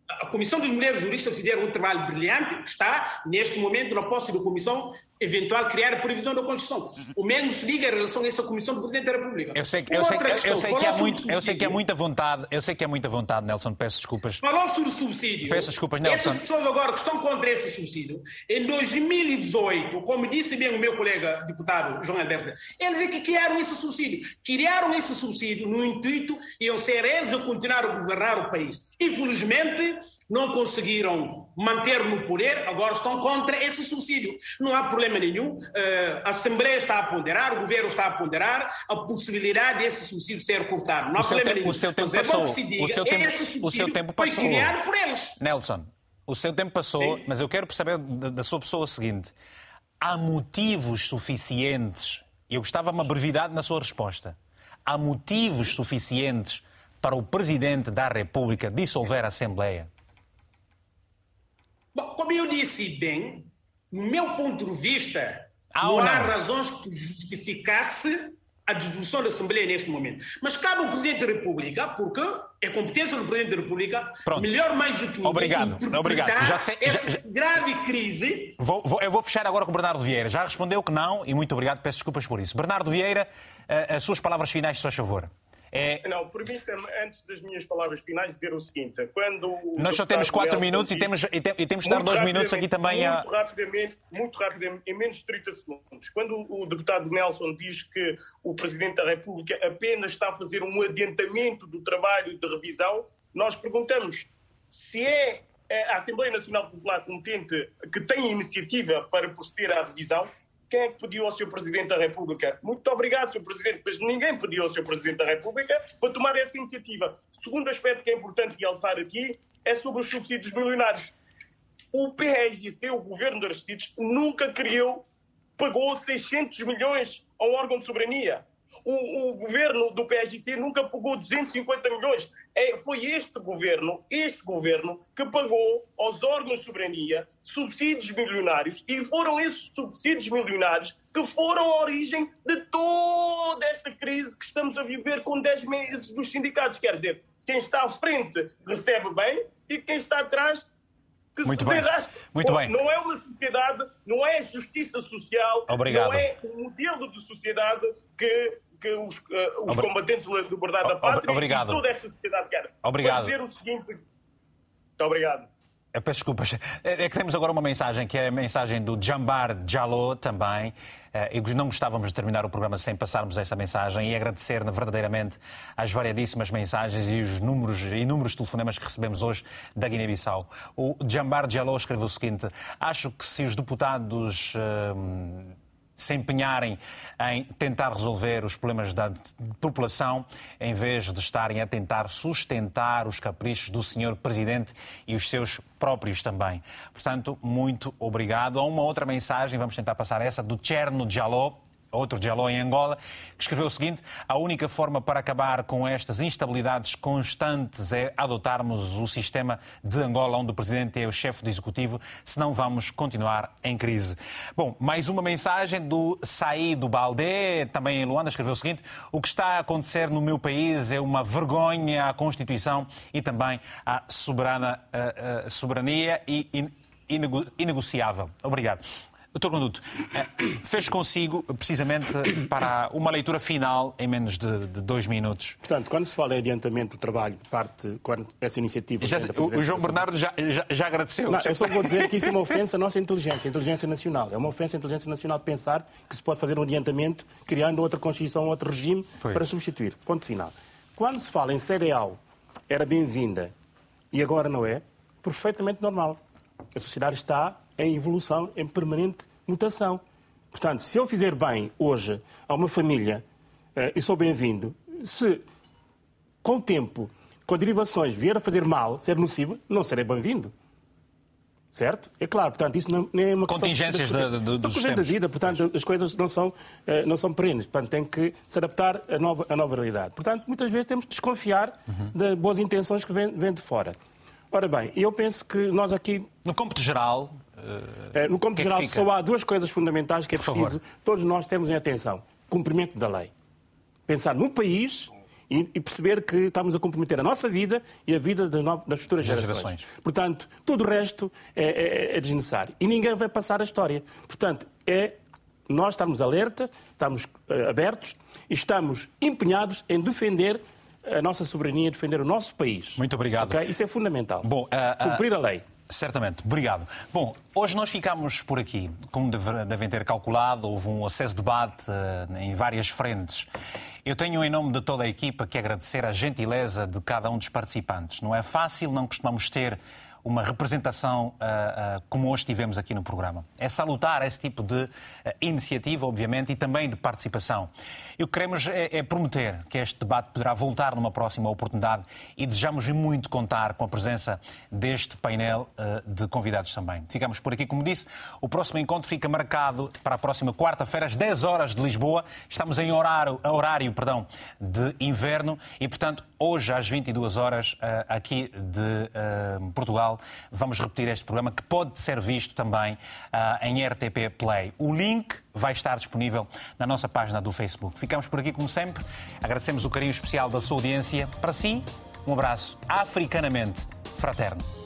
A Comissão dos Mulheres Juristas fizeram um trabalho brilhante, que está, neste momento, na posse da Comissão eventual criar a previsão da Constituição. O mesmo se diga em relação a essa Comissão do Presidente da República. Eu sei, eu sei, questão, eu sei que há muito, eu sei que há muita vontade, eu sei que há muita vontade, Nelson, peço desculpas. Falou sobre subsídio. Peço desculpas, Nelson. Essas pessoas agora que estão contra esse subsídio, em 2018, como disse bem o meu colega deputado João Alberto, eles é que criaram esse subsídio. Criaram esse subsídio no intuito iam ser eles a continuar a governar o país. Infelizmente, não conseguiram manter no poder, agora estão contra esse subsídio. Não há problema nenhum. Eh, a Assembleia está a ponderar, o governo está a ponderar a possibilidade desse subsídio ser cortado. Não há o problema te, nenhum. O seu tempo Mas é passou. É diga, o seu tempo, o seu tempo passou. foi criado por eles. Nelson, o seu tempo passou, Sim. mas eu quero perceber da, sua pessoa o seguinte. Há motivos suficientes, eu gostava de uma brevidade na sua resposta, há motivos suficientes para o Presidente da República dissolver a Assembleia? Bom, como eu disse bem, no meu ponto de vista, ah, não, não há razões que justificasse a dissolução da Assembleia neste momento. Mas cabe ao Presidente da República, porque é competência do Presidente da República, Pronto. melhor mais do que ninguém, Obrigado. Obrigado. Já sei, essa já, grave crise. Vou, vou, eu vou fechar agora com o Bernardo Vieira. Já respondeu que não e muito obrigado, peço desculpas por isso. Bernardo Vieira, eh, as suas palavras finais, se faz favor. É... Não, permita-me, antes das minhas palavras finais, dizer o seguinte: quando. Nós só temos quatro minutos e temos, e, e temos de dar dois minutos aqui também muito a. Rapidamente, muito rapidamente, em menos de 30 segundos. Quando o deputado Nelson diz que o Presidente da República apenas está a fazer um adiantamento do trabalho de revisão, nós perguntamos se é a Assembleia Nacional Popular competente que tem iniciativa para proceder à revisão quem é que pediu ao Sr. Presidente da República? Muito obrigado, Sr. Presidente, mas ninguém pediu ao Sr. Presidente da República para tomar essa iniciativa. Segundo aspecto que é importante realçar aqui é sobre os subsídios milionários. O PRGC, o Governo de Aristides, nunca criou, pagou 600 milhões a um órgão de soberania o, o governo do PSGC nunca pagou 250 milhões. É, foi este governo, este governo, que pagou aos órgãos de soberania subsídios milionários e foram esses subsídios milionários que foram a origem de toda esta crise que estamos a viver com 10 meses dos sindicatos. Quer dizer, quem está à frente recebe bem e quem está atrás que Muito bem. Muito bem. Não é uma sociedade, não é justiça social, Obrigado. não é um modelo de sociedade que que os, uh, os combatentes da liberdade da pátria obrigado. e toda esta sociedade quer. Obrigado. Para dizer o seguinte... Muito obrigado. Eu peço desculpas. É, é que temos agora uma mensagem, que é a mensagem do Jambar Jaló também. Eh, e não gostávamos de terminar o programa sem passarmos esta mensagem e agradecer verdadeiramente as variadíssimas mensagens e os números, inúmeros telefonemas que recebemos hoje da Guiné-Bissau. O Jambar Jaló escreveu o seguinte: Acho que se os deputados. Uh, se empenharem em tentar resolver os problemas da população, em vez de estarem a tentar sustentar os caprichos do senhor Presidente e os seus próprios também. Portanto, muito obrigado. Há uma outra mensagem, vamos tentar passar essa, do Cherno Jaló, outro Jaló em Angola, que escreveu o seguinte: a única forma para acabar com estas instabilidades constantes é adotarmos o sistema de Angola, onde o presidente é o chefe do executivo, senão vamos continuar em crise. Bom, mais uma mensagem do Saí Baldé, também em Luanda, escreveu o seguinte: o que está a acontecer no meu país é uma vergonha à Constituição e também à soberana, uh, uh, soberania e inegociável. Obrigado. Doutor Conduto, eh, fez consigo precisamente para uma leitura final em menos de, de, dois minutos. Portanto, quando se fala em adiantamento do trabalho, parte, quando essa iniciativa. Já, o, o, João Bernardo já, já, já agradeceu. Não, eu só vou dizer que isso é uma ofensa à nossa inteligência, à inteligência nacional. É uma ofensa à inteligência nacional pensar que se pode fazer um adiantamento criando outra Constituição, outro regime para substituir. Ponto final. Quando se fala em cereal, era bem-vinda e agora não é, perfeitamente normal. A sociedade está em evolução, em permanente mutação. Portanto, se eu fizer bem hoje a uma família uh, e sou bem-vindo, se com o tempo, com derivações, vier a fazer mal, ser nocivo, não serei bem-vindo. Certo? É claro, portanto, isso não, nem é uma Contingências questão... Contingências dos tempos. da vida, portanto, as coisas não são, uh, não são perenes, portanto, tem que se adaptar à nova, à nova realidade. Portanto, muitas vezes temos que desconfiar uhum. de boas intenções que vêm, vêm de fora. Ora bem, eu penso que nós aqui... No cômputo geral, Uh, no campo geral, só há duas coisas fundamentais que é preciso todos nós termos em atenção. Cumprimento da lei. Pensar no país e, perceber que estamos a comprometer a nossa vida e a vida das, no, das futuras das gerações. gerações. Portanto, tudo o resto é, é, é, desnecessário. E ninguém vai passar a história. Portanto, é nós estamos alerta, estamos uh, abertos e estamos empenhados em defender a nossa soberania, defender o nosso país. Muito obrigado. Okay? Isso é fundamental. Bom, uh, Cumprir a lei. Certamente, obrigado. Bom, hoje nós ficamos por aqui. Como devem ter calculado, houve um acesso de debate uh, em várias frentes. Eu tenho, em nome de toda a equipa, que agradecer a gentileza de cada um dos participantes. Não é fácil, não costumamos ter uma representação uh, uh, como hoje tivemos aqui no programa. É salutar esse tipo de uh, iniciativa, obviamente, e também de participação. E o que queremos é, é, prometer que este debate poderá voltar numa próxima oportunidade e desejamos muito contar com a presença deste painel de convidados também. Ficamos por aqui, como disse, o próximo encontro fica marcado para a próxima quarta-feira, às 10 horas de Lisboa. Estamos em horário, horário perdão, de inverno e, portanto, hoje às 22 horas, aqui de Portugal, vamos repetir este programa que pode ser visto também uh, em RTP Play. O link vai estar disponível na nossa página do Facebook. Ficamos por aqui como sempre. Agradecemos o carinho especial da sua audiência. Para si, um abraço africanamente fraterno.